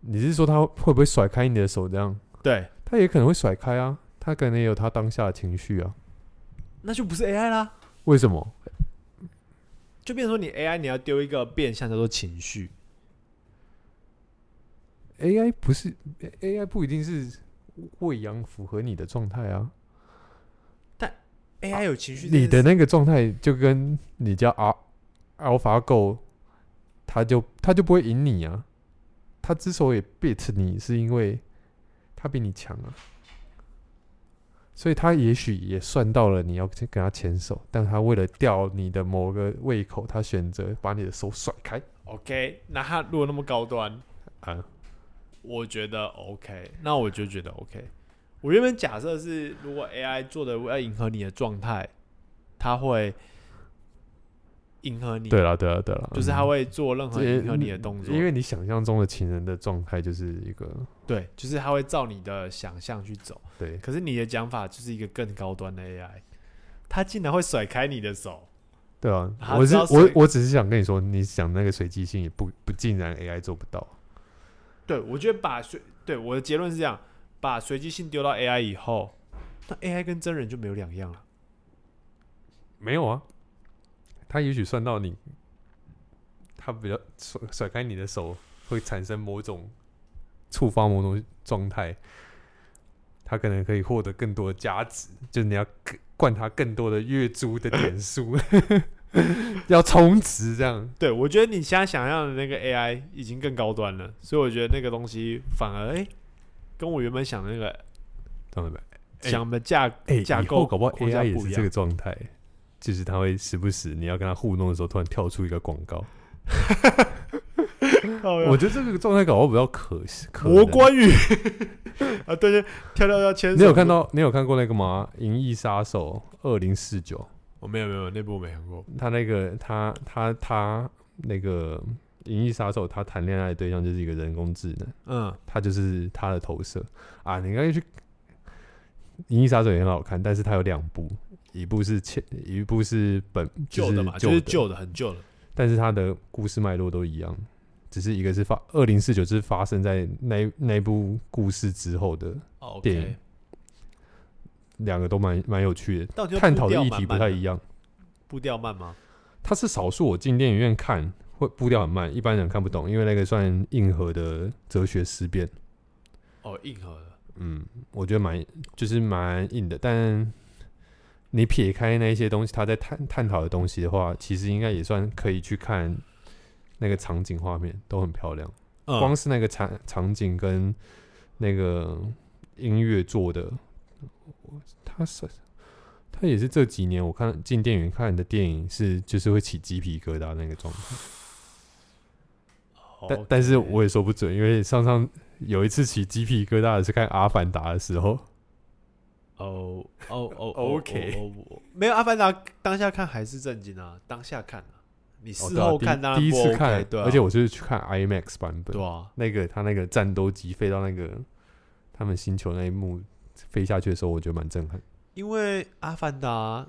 你是说他会不会甩开你的手？这样，对，他也可能会甩开啊，他可能也有他当下的情绪啊。那就不是 AI 啦，为什么？就变成说你 AI 你要丢一个变相叫做情绪。AI 不是 AI 不一定是喂养符合你的状态啊，但 AI 有情绪你的那个状态就跟你叫 Al AlphaGo，他就他就不会赢你啊。他之所以 beat 你，是因为他比你强啊，所以他也许也算到了你要跟他牵手，但他为了吊你的某个胃口，他选择把你的手甩开 OK，那他如果那么高端，啊。我觉得 OK，那我就觉得 OK。我原本假设是，如果 AI 做的要迎合你的状态，他会迎合你，对了，对了，对了，就是他会做任何迎合你的动作，因为你想象中的情人的状态就是一个对，就是他会照你的想象去走。对，可是你的讲法就是一个更高端的 AI，他竟然会甩开你的手，对啊，我是我我只是想跟你说，你想那个随机性也不不尽然 AI 做不到。对我觉得把随对我的结论是这样，把随机性丢到 AI 以后，那 AI 跟真人就没有两样了。没有啊，他也许算到你，他比较甩甩开你的手会产生某种触发某种状态，他可能可以获得更多的价值，就是你要灌他更多的月租的点数，要充值这样。对，我觉得你现在想象的那个 AI 已经更高端了，所以我觉得那个东西反而哎、跟我原本想的那个懂了没？哎想的架、哎、架构搞不好 AI 也是这个状态，就是他会时不时你要跟他互动的时候，突然跳出一个广告。我觉得这个状态搞不好比较可可能魔关羽 啊，对对，跳跳要牵手。你有看？到你有看过那个吗？《银翼杀手二零四九我、没有没有，那部我没看过。》，他那个他他他那个《银翼杀手》，他谈恋爱的对象就是一个人工智能，嗯，他就是他的投射啊。你应该去《银翼杀手》也很好看，但是它有两部，一部是前，一部是本旧的嘛，就就是旧的，很旧的。但是它的故事脉络都一样，只是一个是发二零四九，是发生在那那部故事之后的，哦电影两个都蛮蛮有趣的，探讨的议题不太一，样。步调慢吗？它是少数我进电影院看会步调很慢，一般人看不懂，因为那个算硬核的哲学思辨。哦，硬核的。嗯，我觉得蛮就是蛮硬的，但你撇开那些东西，他在探探讨的东西的话，其实应该也算可以去看那个场景画面都很漂亮。嗯。光是那个场场景跟那个音乐做的，他是他也是这几年我看进电影院看的电影是就是会起鸡皮疙瘩那个状态，但但是我也说不准，因为上上有一次起鸡皮疙瘩的是看《阿凡达》的时候，哦哦哦 OK 没有《阿凡达》当下看还是震惊啊，当下看啊，你哦事后看当然第一不次 OK，看，对啊，而且我就是去看 IMAX 版本，对啊，那个他那个战斗机飞到那个他们星球那一幕飞下去的时候，我觉得蛮震撼。因为《阿凡达》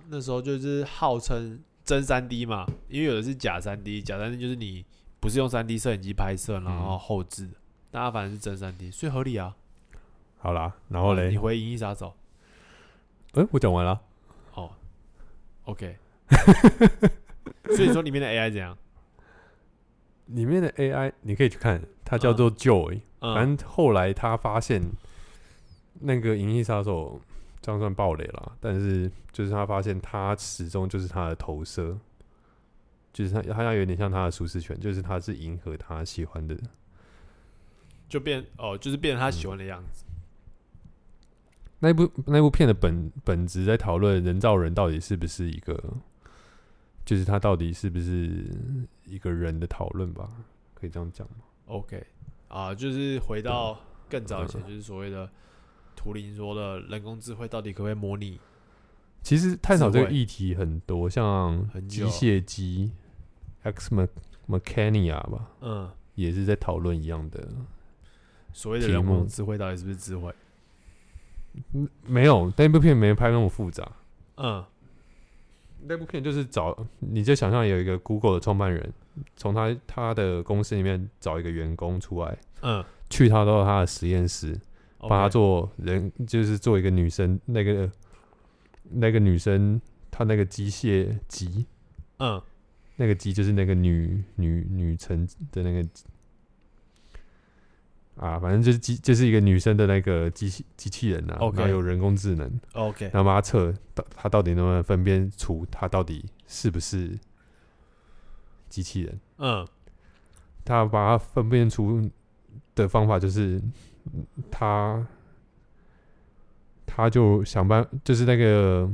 那时候就是号称真三 D 嘛，因为有的是假三 D，假三 D 就是你不是用三 D 摄影机拍摄，然后嗯。后置的，但《阿凡达》是真三 D，所以合理啊。好啦，然后嘞？你，回《银翼杀手嗯、我讲完了。》哦，OK，所以说里面的 AI 怎样？里面的 AI 你可以去看，它叫做 Joy、嗯，反正后来他发现那个《银翼杀手》这样算暴雷了，但是就是他发现他始终就是他的投射，就是他他有点像他的舒适圈，就是他是迎合他喜欢的。就变哦，就是变成他喜欢的样子。那部那部片的本本质在讨论人造人到底是不是一个，就是他到底是不是一个人的讨论吧，可以这样讲吗？OK，啊，就是回到更早以嗯前，就是所谓的图灵说的人工智慧到底可不可以模拟？其实探讨这个议题很多，像机械机 X Me Mechania 吧，嗯，也也是在讨论一样的。所谓的人工智慧到底是不是智慧？没有那部片没拍那么复杂，嗯。那部片就是找你就想象有一个 Google 的创办人，从他他的公司里面找一个员工出来，嗯，去他到他的实验室，帮他做人，就是做一个女生那个那个女生她那个机械机，嗯。那个机就是那个女女女成的那个啊，反正就是机就是一个女生的那个机器机器人啊 OK 然后有人工智能，OK，然后帮他测到他到底能不能分辨出他到底是不是机器人。嗯。他把它分辨出的方法就是，嗯他他就想办，就是那个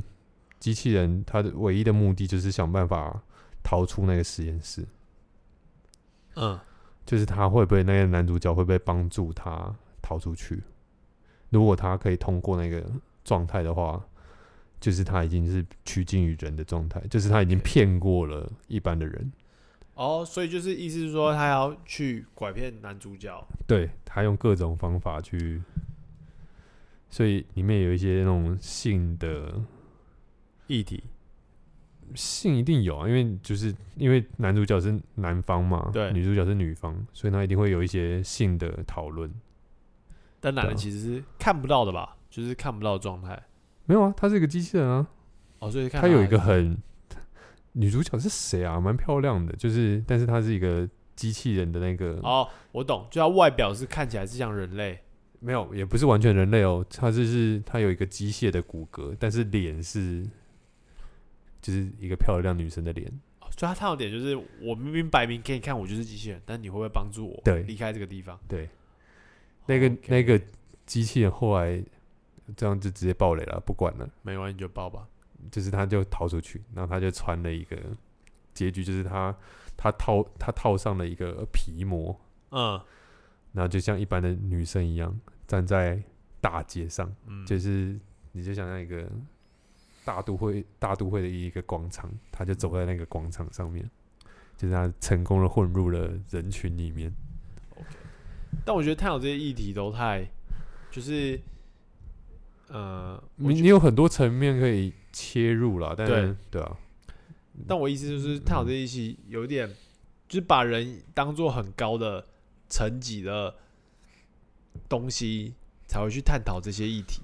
机器人，他的唯一的目的就是想办法逃出那个实验室，嗯就是他会不会那个男主角会不会帮助他逃出去？如果他可以通过那个状态的话，就是他已经是趋近于人的状态，就是他已经骗过了一般的人。哦，所以就是意思是说，他要去拐骗男主角。对他用各种方法去，所以里面有一些那种性的议题，性一定有啊，因为就是因为男主角是男方嘛，对女主角是女方，所以他一定会有一些性的讨论。但男对啊人其实是看不到的吧？就是看不到的状态。没有啊，他是一个机器人啊，哦，所以看他有一个很女主角是谁啊？蛮漂亮的，就是但是她是一个机器人的那个，哦，我懂，就他外表是看起来是像人类。没有，也不是完全人类哦，他就是他有一个机械的骨骼，但是脸是就是一个漂亮女生的脸。哦所以他探讨点就是，我明明摆明给你看，我就是机器人，但你会不会帮助我对。离开这个地方？对，那个那个机器人后来这样就直接爆雷了，不管了，没关系，你就爆吧。就是他就逃出去，然后他就穿了一个结局，就是他他套他套上了一个皮膜，嗯。然后就像一般的女生一样站在大街上，嗯，就是你就想象一个大都会大都会的一个广场，他就走在那个广场上面，就是他成功的混入了人群里面。但我觉得探讨这些议题都太，就是，呃，你你有很多层面可以切入了，但是对对啊，但我意思就是探讨这些议题有点，就是把人当做很高的层级的东西，才会去探讨这些议题。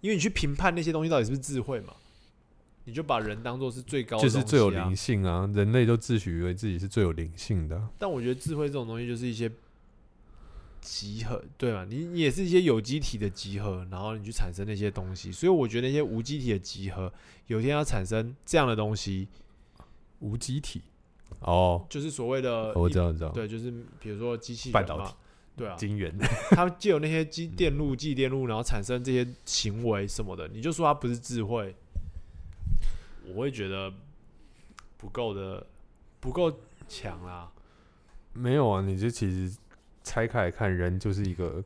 因为你去评判那些东西到底是不是智慧嘛，你就把人当做是最高的、就是最有灵灵性啊，人类都自诩为自己是最有灵性的啊、但我觉得智慧这种东西就是一些集合，对吧？你你也是一些有机体的集合，然后你去产生那些东西。所以我觉得那些无机体的集合，有一天要产生这样的东西，无机体。哦，就是所谓的我知道，我知道，对，就是比如说机器半导体，对啊，晶圆。他们借有那些机电路、继电路，然后产生这些行为什么的，你就说它不是智慧，我会觉得不够的，不够强啦。没有啊，你就其实拆开来看，人就是一个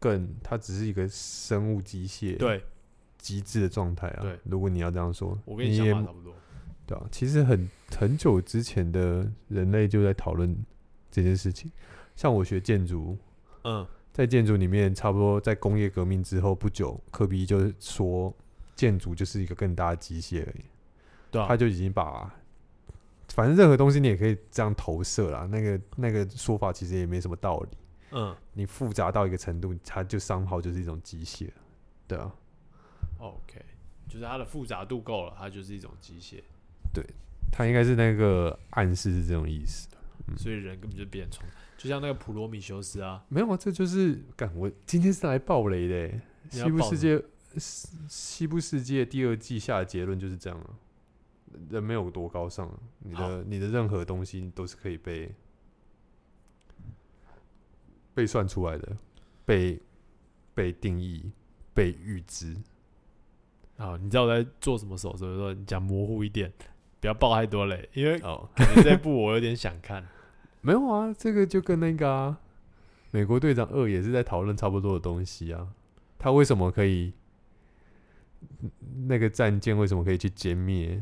更，它只是一个生物机械对，极致的状态啊。对如果你要这样说，我跟你想法差不多。对啊，其实很很久之前的人类就在讨论这件事情。像我学建筑，嗯，在建筑里面，差不多在工业革命之后不久，科比就是说，建筑就是一个更大的机械而已。对啊他，就已经把，反正任何东西你也可以这样投射啦。那个那个说法其实也没什么道理。嗯你复杂到一个程度，它就商号就是一种机械，对啊。，OK，就是它的复杂度够了，它就是一种机械，对它应该是那个暗示是这种意思。所以人根本就变虫，就像那个普罗米修斯啊，没有啊，这就是干我今天是来爆雷的欸。西部世界，西西部世界第二季下的结论就是这样啊。人没有多高尚啊，你的你的任何东西都是可以被被算出来的，被被定义、被预知。啊，你知道我在做什么手势？说你讲模糊一点，不要爆太多嘞，因为哦，这部我有点想看。没有啊，这个就跟那个啊，美国队长二也是在讨论差不多的东西啊。他为什么可以那个战舰为什么可以去歼灭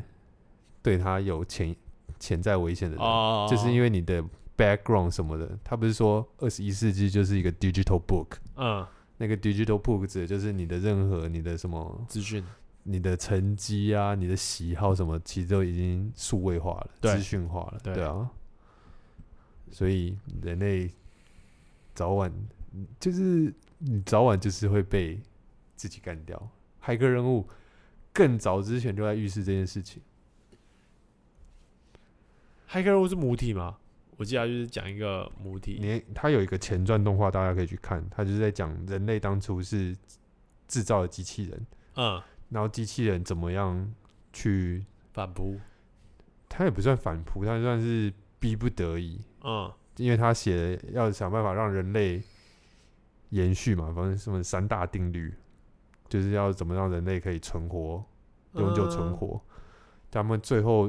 对他有潜潜在危险的人？哦，就是因为为你的 background 什么的，他不是说二十一世纪就是一个 digital book，嗯，那个 digital book 指的就是你的任何你的什么资讯，你的成绩啊、你的喜好什么，其实都已经数位化了、资讯化了，对对啊。所以人类早晚就是你早晚就是会被自己干掉。骇客任务更早之前就在预示这件事情。骇客任务是母体吗？我记得他就是讲一个母体，你它有一个前传动画，大家可以去看，它就是在讲人类当初是制造的机器人，嗯，然后机器人怎么样去，反扑，它也不算反扑，它算是逼不得已，嗯。因为他写要想办法让人类延续嘛，反正什么三大定律，就是要怎么让人类可以存活，永久存活。他们最后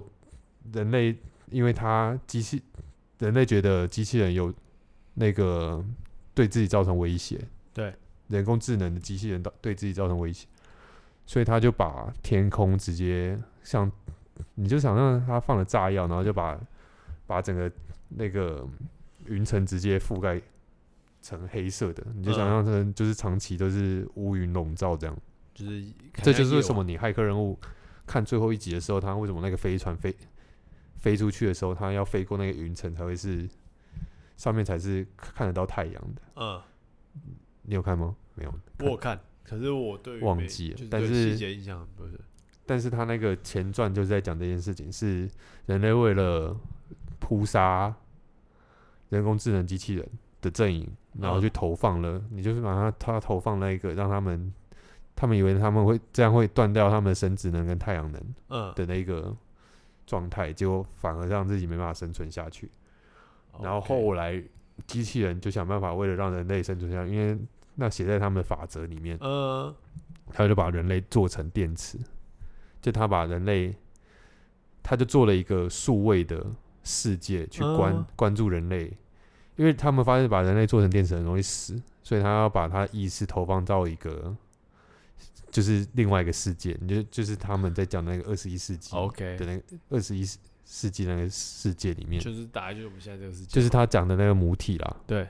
人类，因为他机器人类觉得机器人有那个对自己造成威胁，对。人工智能的机器人到对自己造成威胁，所以他就把天空直接像，你就想让他放了炸药，然后就把把整个那个云层直接覆盖成黑色的，你就想象成就是长期都是乌云笼罩这样。就是这就是为什么你骇客任务看最后一集的时候，他为什么那个飞船飞飞出去的时候，它要飞过那个云层才会是上面才是看得到太阳的。嗯，你有看吗？没有，我有看，可是我对忘记了。就是但是细节印象不是，但是他那个前传就是在讲这件事情，是人类为了扑杀人工智能机器人的阵营，然后去投放了，你就是把它他投放那一个让他们，他们以为他们会这样会断掉他们的生殖能跟太阳能嗯，的那个状态，结果反而让自己没办法生存下去。然后后来机器人就想办法为了让人类生存下去，因为那写在他们的法则里面，嗯。他就把人类做成电池，就他把人类，他就做了一个数位的世界去关、嗯。关注人类，因为他们发现把人类做成电池很容易死，所以他要把他意识投放到一个就是另外一个世界，你就就是他们在讲那个二十一世纪 OK，的那个二十一世纪那个世界里面，就是大概就是我们现在这个世界，就是他讲的那个母体啦，对，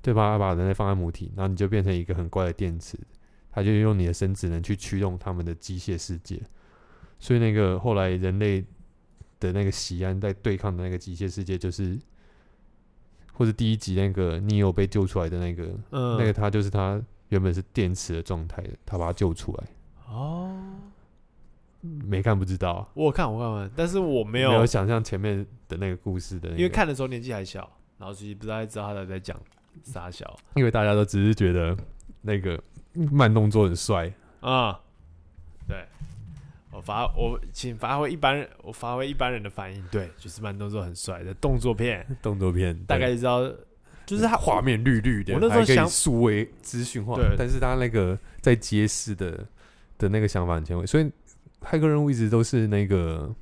对吧？他把人类放在母体，然后你就变成一个很怪的电池，他就用你的生殖能去驱动他们的机械世界。所以那个后来人类的那个西安在对抗的那个机械世界，就是或者第一集那个尼欧被救出来的那个，嗯，那个他就是他原本是电池的状态，他把他救出来。哦，没看不知道。啊，我有看我看完，但是我没有没有，想象前面的那个故事的、那个，因为看的时候年纪还小，然后其实不太知道他在在讲傻小。因为大家都只是觉得那个慢动作很帅，啊、对。我发我请发挥一般人，我发挥一般人的反应，对，就是慢动作很帅的动作片，动作片大概对知道，就是他画面绿绿的，我那时候想数位资讯化，对但是他那个在揭示的的那个想法很前卫，所以骇客任务一直都是那个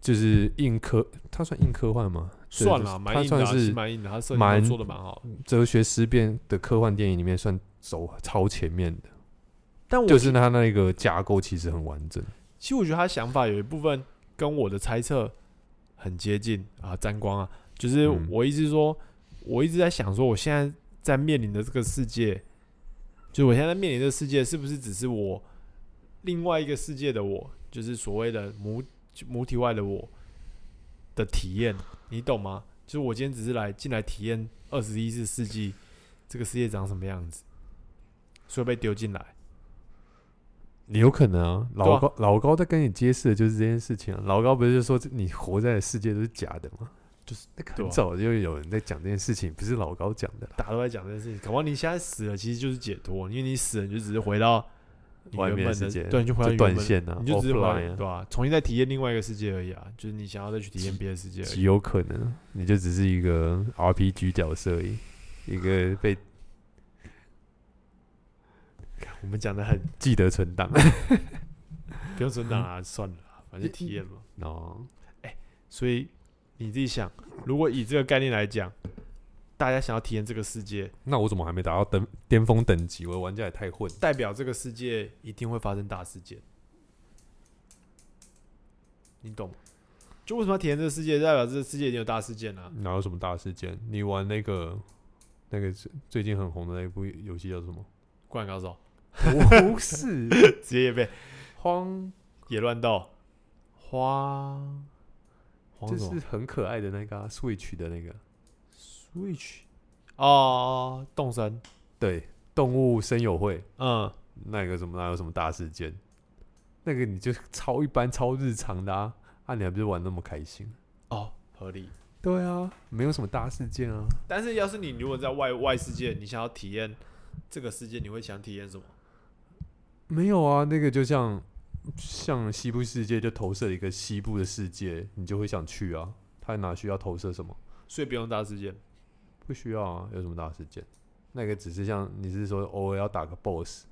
就是硬科，它算硬科幻吗？算了，就是蛮硬的啊、算是蛮硬的，做的蛮好的。哲学思辨的科幻电影里面算走超前面的，但我就是它那个架构其实很完整。其实我觉得他想法有一部分跟我的猜测很接近啊，沾光啊，就是嗯我一直说，我一直在想说，我现在在面临的这个世界，就是我现在面临的世界，是不是只是我另外一个世界的我，就是所谓的母母体外的我的体验，你懂吗？就是我今天只是来进来体验二十一世纪这个世界长什么样子，所以被丢进来。你有可能啊老高、老高在跟你揭示的就是这件事情啊。老高不是就说你活在的世界都是假的吗？就是很早就有人在讲这件事情，不是老高讲的啦。大家都在讲这件事情，搞不好你现在死了，其实就是解脱，因为你死了，你就只是回到你外原本面的世界对，你就回到就原本断线啊你就只是回到 offline 啊对吧、重新再体验另外一个世界而已啊，就是你想要再去体验别的世界而已。极有可能，你就只是一个 RPG 角色而已，一个被我们讲的很记得存档。不用存档啊，算了啦，反正体验嘛。哦，哎所以你自己想，如果以这个概念来讲，大家想要体验这个世界，那我怎么还没达到登巅峰等级？我的玩家也太混。代表这个世界一定会发生大事件，你懂吗？就为什么要体验这个世界？代表这个世界已经有大事件了、哪有什么大事件？你玩那个那个最最近很红的那一部游戏叫什么？灌篮高手不 是职业被荒野乱斗花，黄就是很可爱的那个、啊、Switch 的那个，Switch 哦，动森，对，动物森友会嗯，那个什么哪有什么大事件？那个你就超一般、超日常的啊，啊，你还不是玩那么开心？哦，合理。对啊，没有什么大事件啊。但是要是你如果在外外世界，你想要体验这个世界，你会想体验什么？没有啊，那个就像像西部世界就投射一个西部的世界，你就会想去啊。他哪需要投射什么？所以不用大事件。不需要啊，有什么大事件？那个只是像你是说偶尔要打个 BOSS，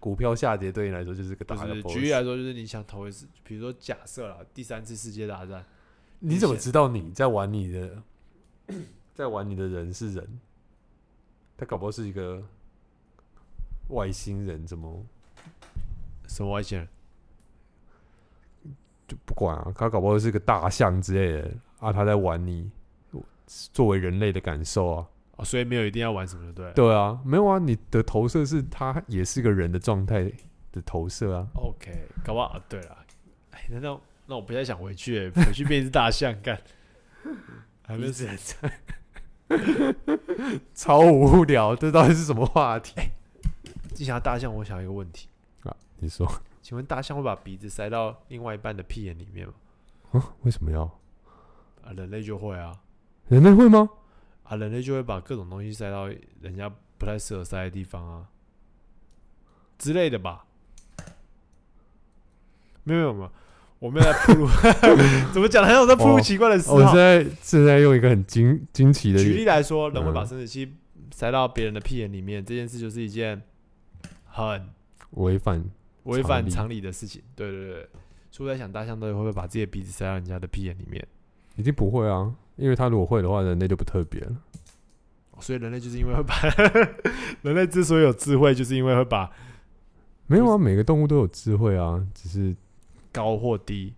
股票下跌对你来说就是个就打个是 BOSS。举例来说，就是你想投一次，比如说假设啦，第三次世界大战，你怎么知道你在玩你的，在玩你的人是人？他搞不好是一个外星人，怎么什么外星人？就不管啊？他搞不好是个大象之类的啊，他在玩你作为人类的感受啊。哦，所以没有一定要玩什么的，对。对啊，没有啊，你的投射是他也是个人的状态的投射啊。OK，搞不好、啊、对了，哎，那那那我不太想回去、欸，回去变一只大象干，还没死。超无聊，这到底是什么话题你想要大象，我想一个问题，啊？你说请问大象会把鼻子塞到另外一半的屁眼里面吗？啊？为什么要？啊，人类就会啊，人类会吗？啊，人类就会把各种东西塞到人家不太适合塞的地方啊，之类的吧。没有没有没有，我没有在铺路，怎么讲？好像我在铺路哦奇怪的事哦我现。在正在用一个很惊惊奇的举例来说，人会把嗯生殖器塞到别人的屁眼里面，这件事就是一件很违反违反常理的事情。对对对，所以我在想，大象到底会不会把自己的鼻子塞到人家的屁眼里面？一定不会啊，因为他如果会的话，人类就不特别了。所以人类就是因为会把 人类之所以有智慧，就是因为会把没有啊，每个动物都有智慧啊，只是高或低。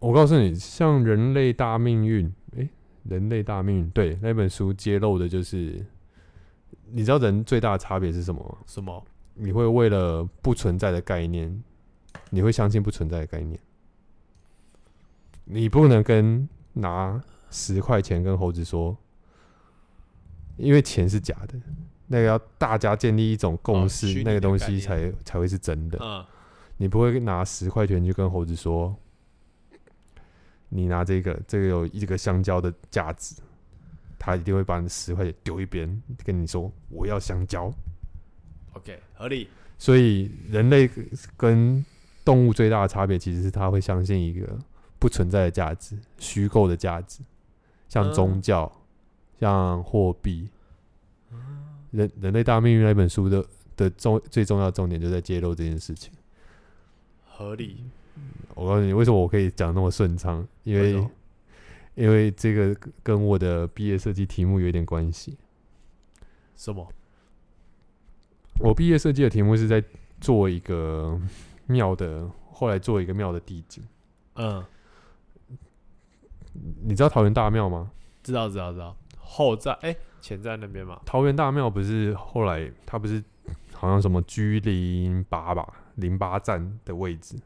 我告诉你，像《人类大命运》诶，人类大命运》对那本书揭露的就是，你知道人最大的差别是什么吗？什么？你会为了不存在的概念，你会相信不存在的概念。你不能跟拿十块钱跟猴子说，因为钱是假的，那个要大家建立一种共识，哦那个东西才才会是真的。嗯，你不会拿十块钱去跟猴子说，你拿这个，这个有一个香蕉的价值，他一定会把你十块钱丢一边，跟你说我要香蕉。OK，合理。所以人类跟动物最大的差别，其实是他会相信一个不存在的价值、虚构的价值，像嗯宗教、像货币。人人类大命运那本书的的重最重要的重点就在揭露这件事情。合理，我告诉你，为什么我可以讲那么顺畅？因为因为这个跟我的毕业设计题目有一点关系。什么？我毕业设计的题目是在做一个庙的，后来做一个庙的地景。嗯，你知道桃园大庙吗？知道知道知道。后站哎，前站那边嘛。桃园大庙不是后来它不是好像什么 G 零八吧，零八站的位置，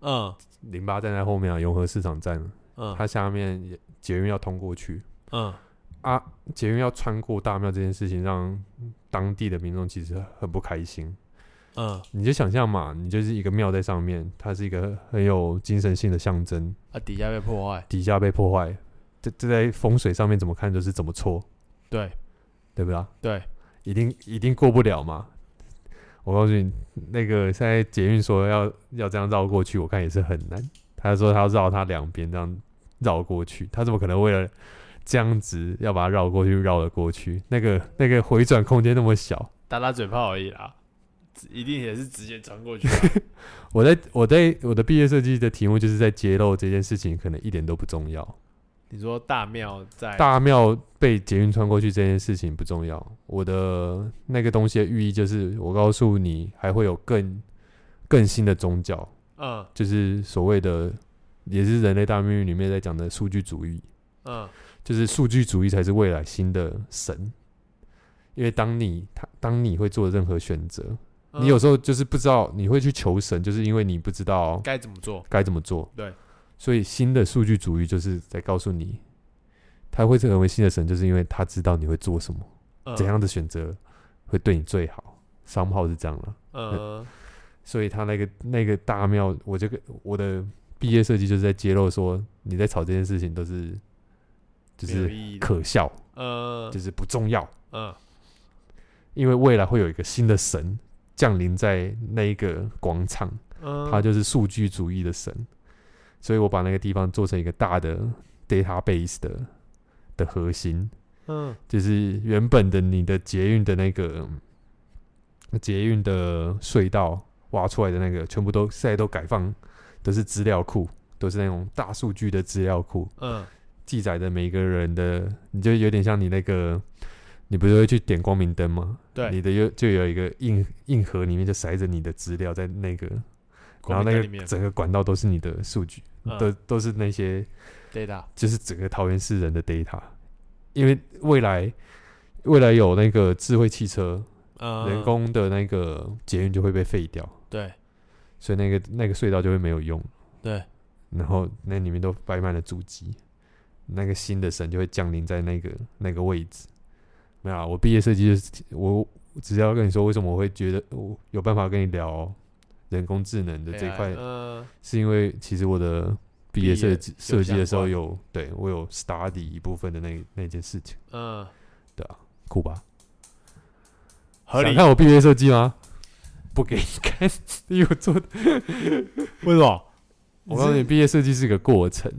嗯零八站在后面啊，永和市场站，嗯它下面也捷运要通过去嗯，啊，捷运要穿过大庙这件事情，让当地的民众其实很不开心。嗯你就想象嘛，你就是一个庙在上面，它是一个很有精神性的象征，啊，底下被破坏。底下被破坏，这这在风水上面怎么看就是怎么错，对对不对？对，一定一定过不了嘛。我告诉你，那个现在捷运说要要这样绕过去，我看也是很难。他说他要绕他两边这样绕过去，他怎么可能为了这样子要把它绕过去绕了过去？那个那个回转空间那么小，打打嘴炮而已啦，一定也是直接穿过去啊。我在我在我的毕业设计的题目就是在揭露这件事情可能一点都不重要。你说大庙在大庙被捷运穿过去这件事情不重要，我的那个东西的寓意就是我告诉你，还会有更更新的宗教，嗯。就是所谓的也是人类大命运里面在讲的数据主义，嗯就是数据主义才是未来新的神。因为当你他当你会做任何选择，你有嗯时候就是不知道你会去求神，就是因为你不知道该怎么做？该怎么做。对，所以新的数据主义就是在告诉你，他会成为新的神，就是因为他知道你会做什么，嗯怎样的选择会对你最好。商号是这样了，嗯所以他那个那个大庙，我这个我的毕业设计就是在揭露说，你在吵这件事情都是就是。可笑，呃就是不重要，嗯。因为未来会有一个新的神降临在那一个广场，嗯，它就是数据主义的神，所以我把那个地方做成一个大的 database 的的核心，嗯。就是原本的你的捷运的那个捷运的隧道挖出来的那个，全部都现在都改放都是资料库，都是那种大数据的资料库，嗯记载的每一个人的，你就有点像你那个，你不是会去点光明灯吗？对，你的有就有一个硬硬盒里面就塞着你的资料在那个，然后那个整个管道都是你的数据，嗯。都都是那些 data，就是整个桃园市人的 data，因为未来未来有那个智慧汽车，嗯，人工的那个捷运就会被废掉，对。所以那个那个隧道就会没有用，对，然后那里面都摆满了主机，那个新的神就会降临在那个那个位置。没有啊，我毕业设计就是我只是要跟你说，为什么我会觉得我有办法跟你聊人工智能的这一 AI 块，嗯是因为其实我的毕业设计设计的时候有对我有 study 一部分的那那件事情，嗯，酷吧？合理想。看我毕业设计吗？不给你看，因为我做的。为什么我告诉你，毕业设计是个过程，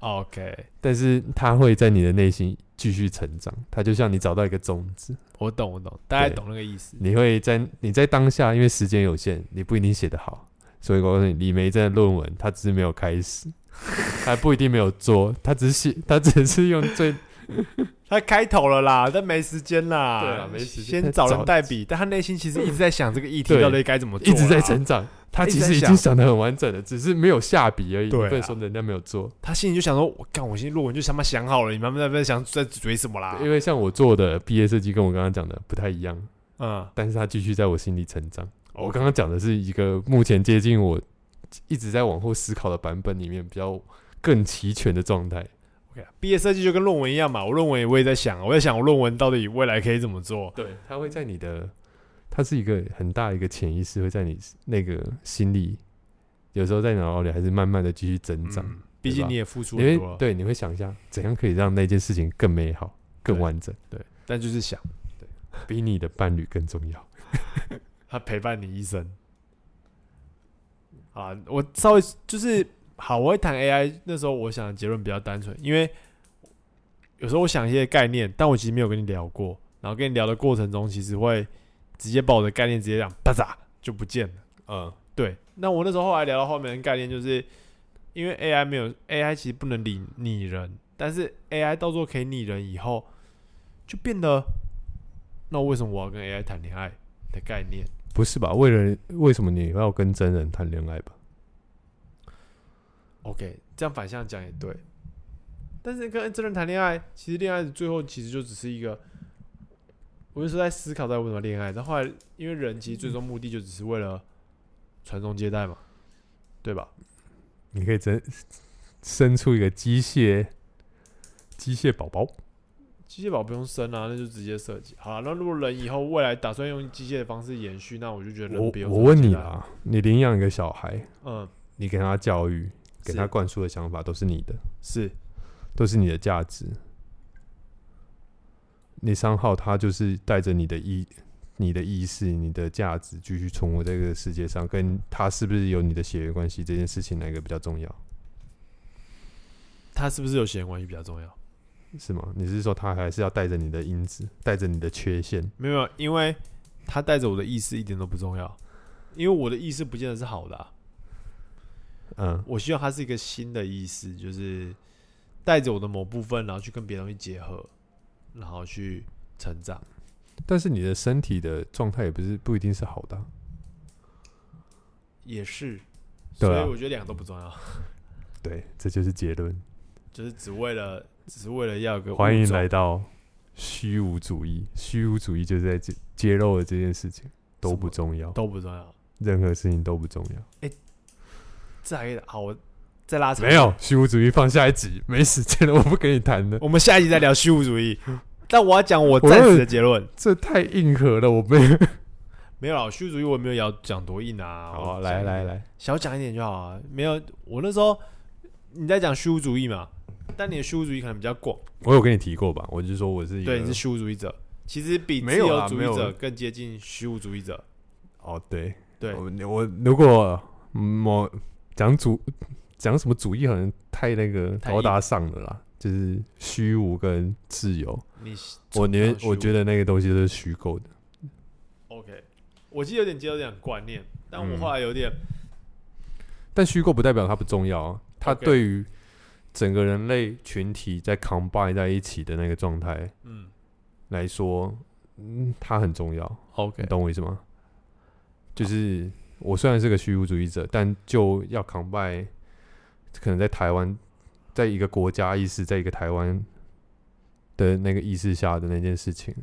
？OK，但是它会在你的内心继续成长。它就像你找到一个种子，我懂，我懂，大概懂那个意思。你会在你在当下，因为时间有限，你不一定写得好。所以我告诉你，李梅在论文，他只是没有开始，还不一定没有做，他只是写，他只是用最 他开头了啦，但没时间啦。对啊没时间先找人代笔，但他内心其实一直在想这个议题到底该怎么做，一直在。成长。他其实已经想的很完整了，只是没有下笔而已。你对啊不能说人家没有做，他心里就想说：“我干，我现在论文就他妈想好了，你们在不在想在追什么啦因为像我做的毕业设计跟我刚刚讲的不太一样，？”嗯，但是他继续在我心里成长。我刚刚讲的是一个目前接近我一直在往后思考的版本里面比较更齐全的状态。OK，毕业设计就跟论文一样嘛。我论文我也在想，我在想我论文到底未来可以怎么做。对，它会在你的，它是一个很大一个潜意识，会在你那个心里，有时候在脑里还是慢慢的继续增长。嗯，毕竟你也付出你很多了，对，你会想一下怎样可以让那件事情更美好、更完整，对，但就是想比你的伴侣更重要。他陪伴你一生。啊，我稍微就是好，我会谈 AI。那时候我想的结论比较单纯，因为有时候我想一些概念，但我其实没有跟你聊过。然后跟你聊的过程中，其实会直接把我的概念直接这样啪嚓就不见了。嗯，对，那我那时候后来聊到后面的概念，就是因为 AI 没有 AI 其实不能理拟人，但是 AI 到时候可以拟人以后，就变得，那为什么我要跟 AI 谈恋爱的概念？不是吧？为了为什么你要跟真人谈恋爱吧？OK，这样反向讲也对。但是跟真人谈恋爱，其实恋爱的最后其实就只是一个，我就说在思考在为什么恋爱，但后来因为人其实最终目的就只是为了传宗接代嘛，对吧？你可以真生出一个机械机械宝宝。机械宝不用生啊，那就直接设计好了。那如果人以后未来打算用机械的方式延续，那我就觉得人我不用。我问你，啊，你领养一个小孩，嗯，你给他教育，给他灌输的想法都是你的，是都是你的价值。你三号他就是带着你的意、你的意识、你的价值继续存活在这个世界上，跟他是不是有你的血缘关系这件事情，哪个比较重要？他是不是有血缘关系比较重要？是吗？你是说他还是要带着你的因子，带着你的缺陷？没有，因为他带着我的意识一点都不重要，因为我的意识不见得是好的、啊。嗯，我希望它是一个新的意识，就是带着我的某部分，然后去跟别的东西结合，然后去成长。但是你的身体的状态也不是不一定是好的啊、也是，所以我觉得两个都不重要。对，这就是结论。就是只为了只是为了要有个欢迎来到虚无主义，虚无主义就是在揭揭露了这件事情都不重要，都不重要。任何事情都不重要。再好，我再拉长没有虚无主义放下一集，没时间了，我不跟你谈了，我们下一集再聊虚无主义。但我要讲我我暂时的结论，这太硬核了，我没有。没有啦，虚无主义我没有要讲多硬啊。好，来来，来，小讲一点就好啊。没有，我那时候你在讲虚无主义嘛，但你的虚无主义可能比较广，我有跟你提过吧？我就说我是对，你是虚无主义者，其实比自由主义者更接近虚无主义者。哦，对，对，我我如果嗯我讲主讲什么主义，好像太那个太高大上了啦，就是虚无跟自由，你我觉我觉得得那个东西都是虚构的。OK，我记得有点接受这样的观念，但我嗯后来有点但虚构不代表它不重要啊，它对于整个人类群体在 combine 在一起的那个状态嗯。来说，嗯，它很重要。OK 你懂我意思吗？就是我虽然是个虚无主义者，但就要 combine，可能在台湾，在一个国家意识，在一个台湾的那个意识下的那件事情，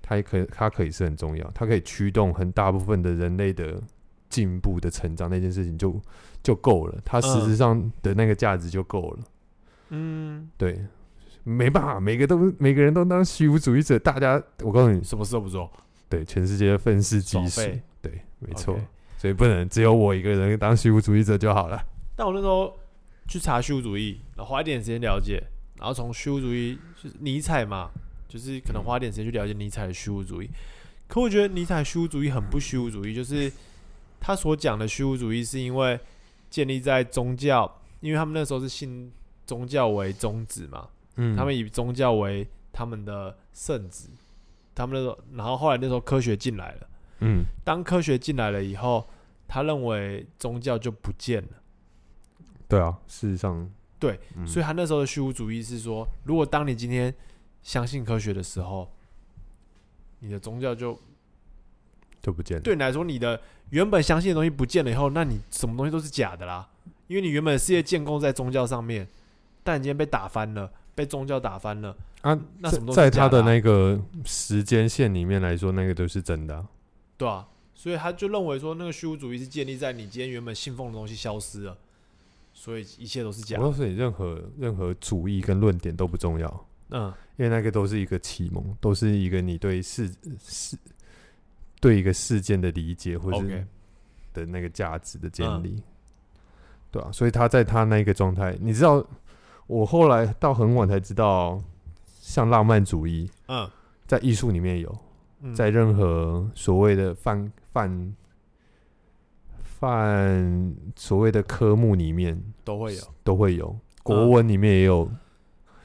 它也可它可以是很重要，它可以驱动很大部分的人类的进步的成长，那件事情就就够了，它实质上的那个价值就够了。嗯，对，没办法，每个都每个人都当虚无主义者，大家我告诉你，什么事都不做，对，全世界的愤世嫉俗，对，没错。所以不能只有我一个人当虚无主义者就好了。但我那时候去查虚无主义，然后花一点时间了解，然后从虚无主义就是尼采嘛，就是可能花一点时间去了解尼采的虚无主义。可我觉得尼采虚无主义很不虚无主义，就是他所讲的虚无主义是因为建立在宗教，因为他们那时候是信宗教为宗旨嘛，嗯他们以宗教为他们的圣旨，他们那时候，然后后来那时候科学进来了，嗯当科学进来了以后，他认为宗教就不见了。对啊，事实上。对，嗯。所以他那时候的虚无主义是说，如果当你今天相信科学的时候，你的宗教就就不见了。对你来说，你的原本相信的东西不见了以后，那你什么东西都是假的啦，因为你原本的世界建构在宗教上面，但你今天被打翻了，被宗教打翻了，啊，那什么都是在他的那个时间线里面来说，那个都是真的啊、对啊，所以他就认为说，那个虚无主义是建立在你今天原本信奉的东西消失了，所以一切都是假的。我告诉你，任何任何主义跟论点都不重要，嗯，因为那个都是一个启蒙，都是一个你对事事对一个事件的理解，或是的那个价值的建嗯。立，对啊，所以他在他那个状态，你知道，我后来到很晚才知道，像浪漫主义嗯。在艺术里面有，嗯，在任何所谓的泛泛泛所谓的科目里面都会有。都会有，国文里面也有，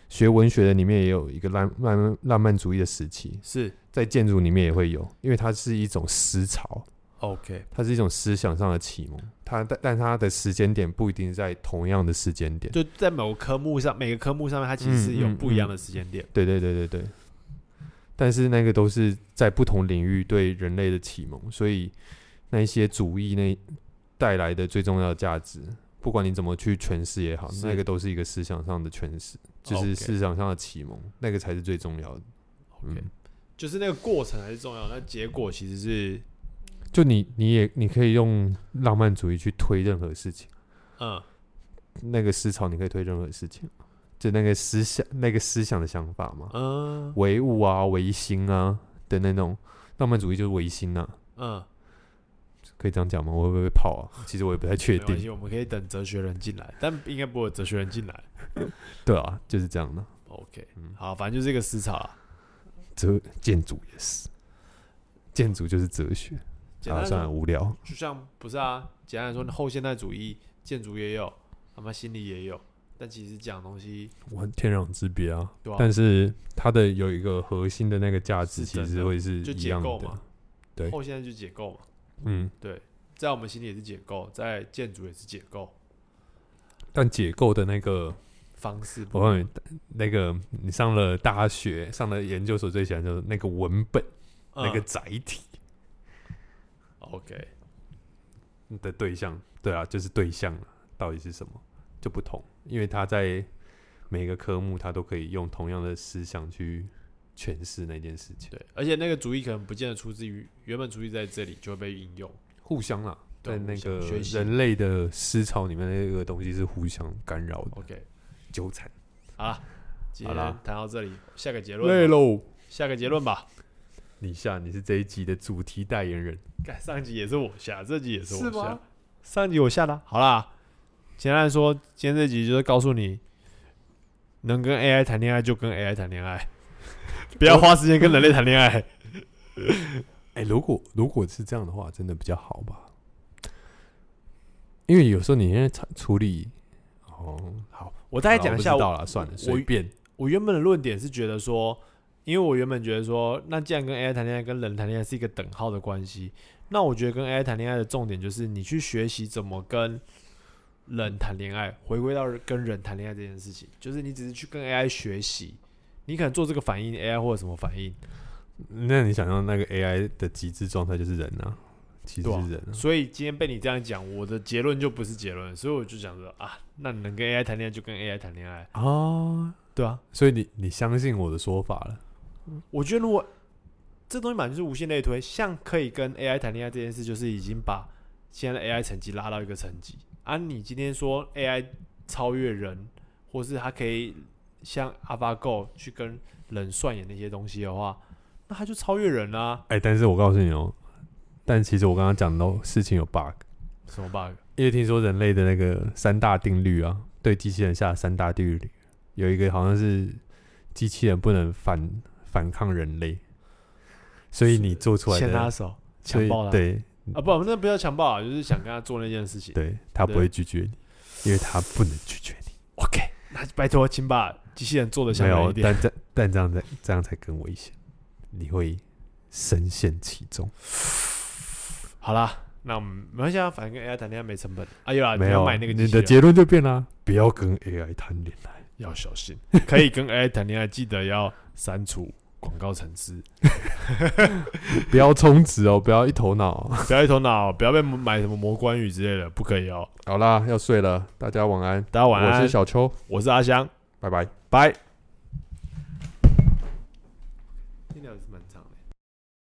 学文学的里面也有一个浪浪浪漫主义的时期，是在建筑里面也会有，因为它是一种思潮，OK，它是一种思想上的启蒙，它但但它的时间点不一定在同样的时间点。就在某个科目上，每个科目上面，它其实是有不一样的时间点。对对对对对。但是那个都是在不同领域对人类的启蒙，所以那一些主义那带来的最重要的价值，不管你怎么去诠释也好，那个都是一个思想上的诠释，就是思想上的启蒙，那个才是最重要的。OK，、嗯。就是那个过程还是重要，那结果其实是就你你也你可以用浪漫主义去推任何事情，嗯。那个思潮你可以推任何事情，就那个思想那个思想的想法嘛，嗯。唯物啊、唯心啊的那种浪漫主义就是唯心啊，嗯，可以这样讲吗？我会不会被泡啊？其实我也不太确定。我们可以等哲学人进来，但应该不会有哲学人进来。对啊，就是这样的。OK，嗯好，反正就是一个思潮啊。哲建筑也是，建筑就是哲学。啊，简单算了，说，无聊。就像不是啊，简单来说，后现代主义建筑也有，他妈心理也有，但其实讲的东西，我很天壤之别啊，但是它的有一个核心的那个价值，其实会是就一样解构嘛的。对后现代就解构嘛，嗯，对，在我们心里也是解构，在建筑也是解构但解构的那个，方式不我告诉。你，那个你上了大学、上了研究所，最喜欢就是那个文本、那个嗯载体 OK，的对象。对啊，就是对象了，到底是什么？就不同，因为他在每个科目他都可以用同样的思想去诠释那件事情，对，而且那个主意可能不见得出自于原本主意在这里就会被应用。互相啦，对在那个人类的思潮里面，那个东西是互相干扰的 OK，纠缠。好了，今天好了谈到这里，下个结论吧，累喽，下个结论吧。你下你是这一集的主题代言人，干上集也是我下，这集也是我下吗。上集我下的啊。好啦，简单来说，今天这集就是告诉你，能跟 AI 谈恋爱就跟 AI 谈恋爱，不要花时间跟人类谈恋爱。哎、如果如果是这样的话，真的比较好吧？因为有时候你现在处处理，哦，好，我大概讲一下我好啦我不知道了，算了，随便。我原本的论点是觉得说，因为我原本觉得说，那既然跟 AI 谈恋爱跟人谈恋爱是一个等号的关系，那我觉得跟 AI 谈恋爱的重点就是你去学习怎么跟人谈恋爱，回归到跟人谈恋爱这件事情，就是你只是去跟 AI 学习，你可能做这个反应，AI 或者什么反应，那你想象那个 AI 的极致状态就是人啊，其实对啊是人啊。所以今天被你这样讲，我的结论就不是结论，所以我就想说啊，那你能跟 AI 谈恋爱就跟 AI 谈恋爱，啊，对啊，所以你你相信我的说法了？我觉得如果这东西本来就是无限类推，像可以跟 AI 谈恋爱这件事，就是已经把现在的 AI 成绩拉到一个层级。啊，你今天说 AI 超越人，或是它可以像 AlphaGo 去跟人算演那些东西的话，那他就超越人啦、哎、但是我告诉你哦，但其实我刚刚讲的事情有 bug，什么 bug？因为听说人类的那个三大定律啊，对机器人下的三大定律有一个好像是机器人不能反反抗人类，所以你做出来的，牵他手，所以强暴他。对啊，不，那不要强暴啊，就是想跟他做那件事情。对，他不对会拒绝你，因为他不能拒绝你。OK，那拜托，请把机器人做的像没有，人一点。但这但这样才这样才更危险，你会深陷其中。好啦，那我们没关系啊，反正跟 AI 谈恋爱没成本。哎呦啦，没有，买那个机你器人的结论就变了，不要跟 AI 谈恋爱。要小心，可以跟 AI 谈恋爱，记得要删除广告层次，不要充值哦，不要一头脑哦。不要一头脑，不要被买什么魔关羽之类的，不可以哦。好啦，要睡了，大家晚安。大家晚安，我是小邱，我是阿香，拜拜。拜。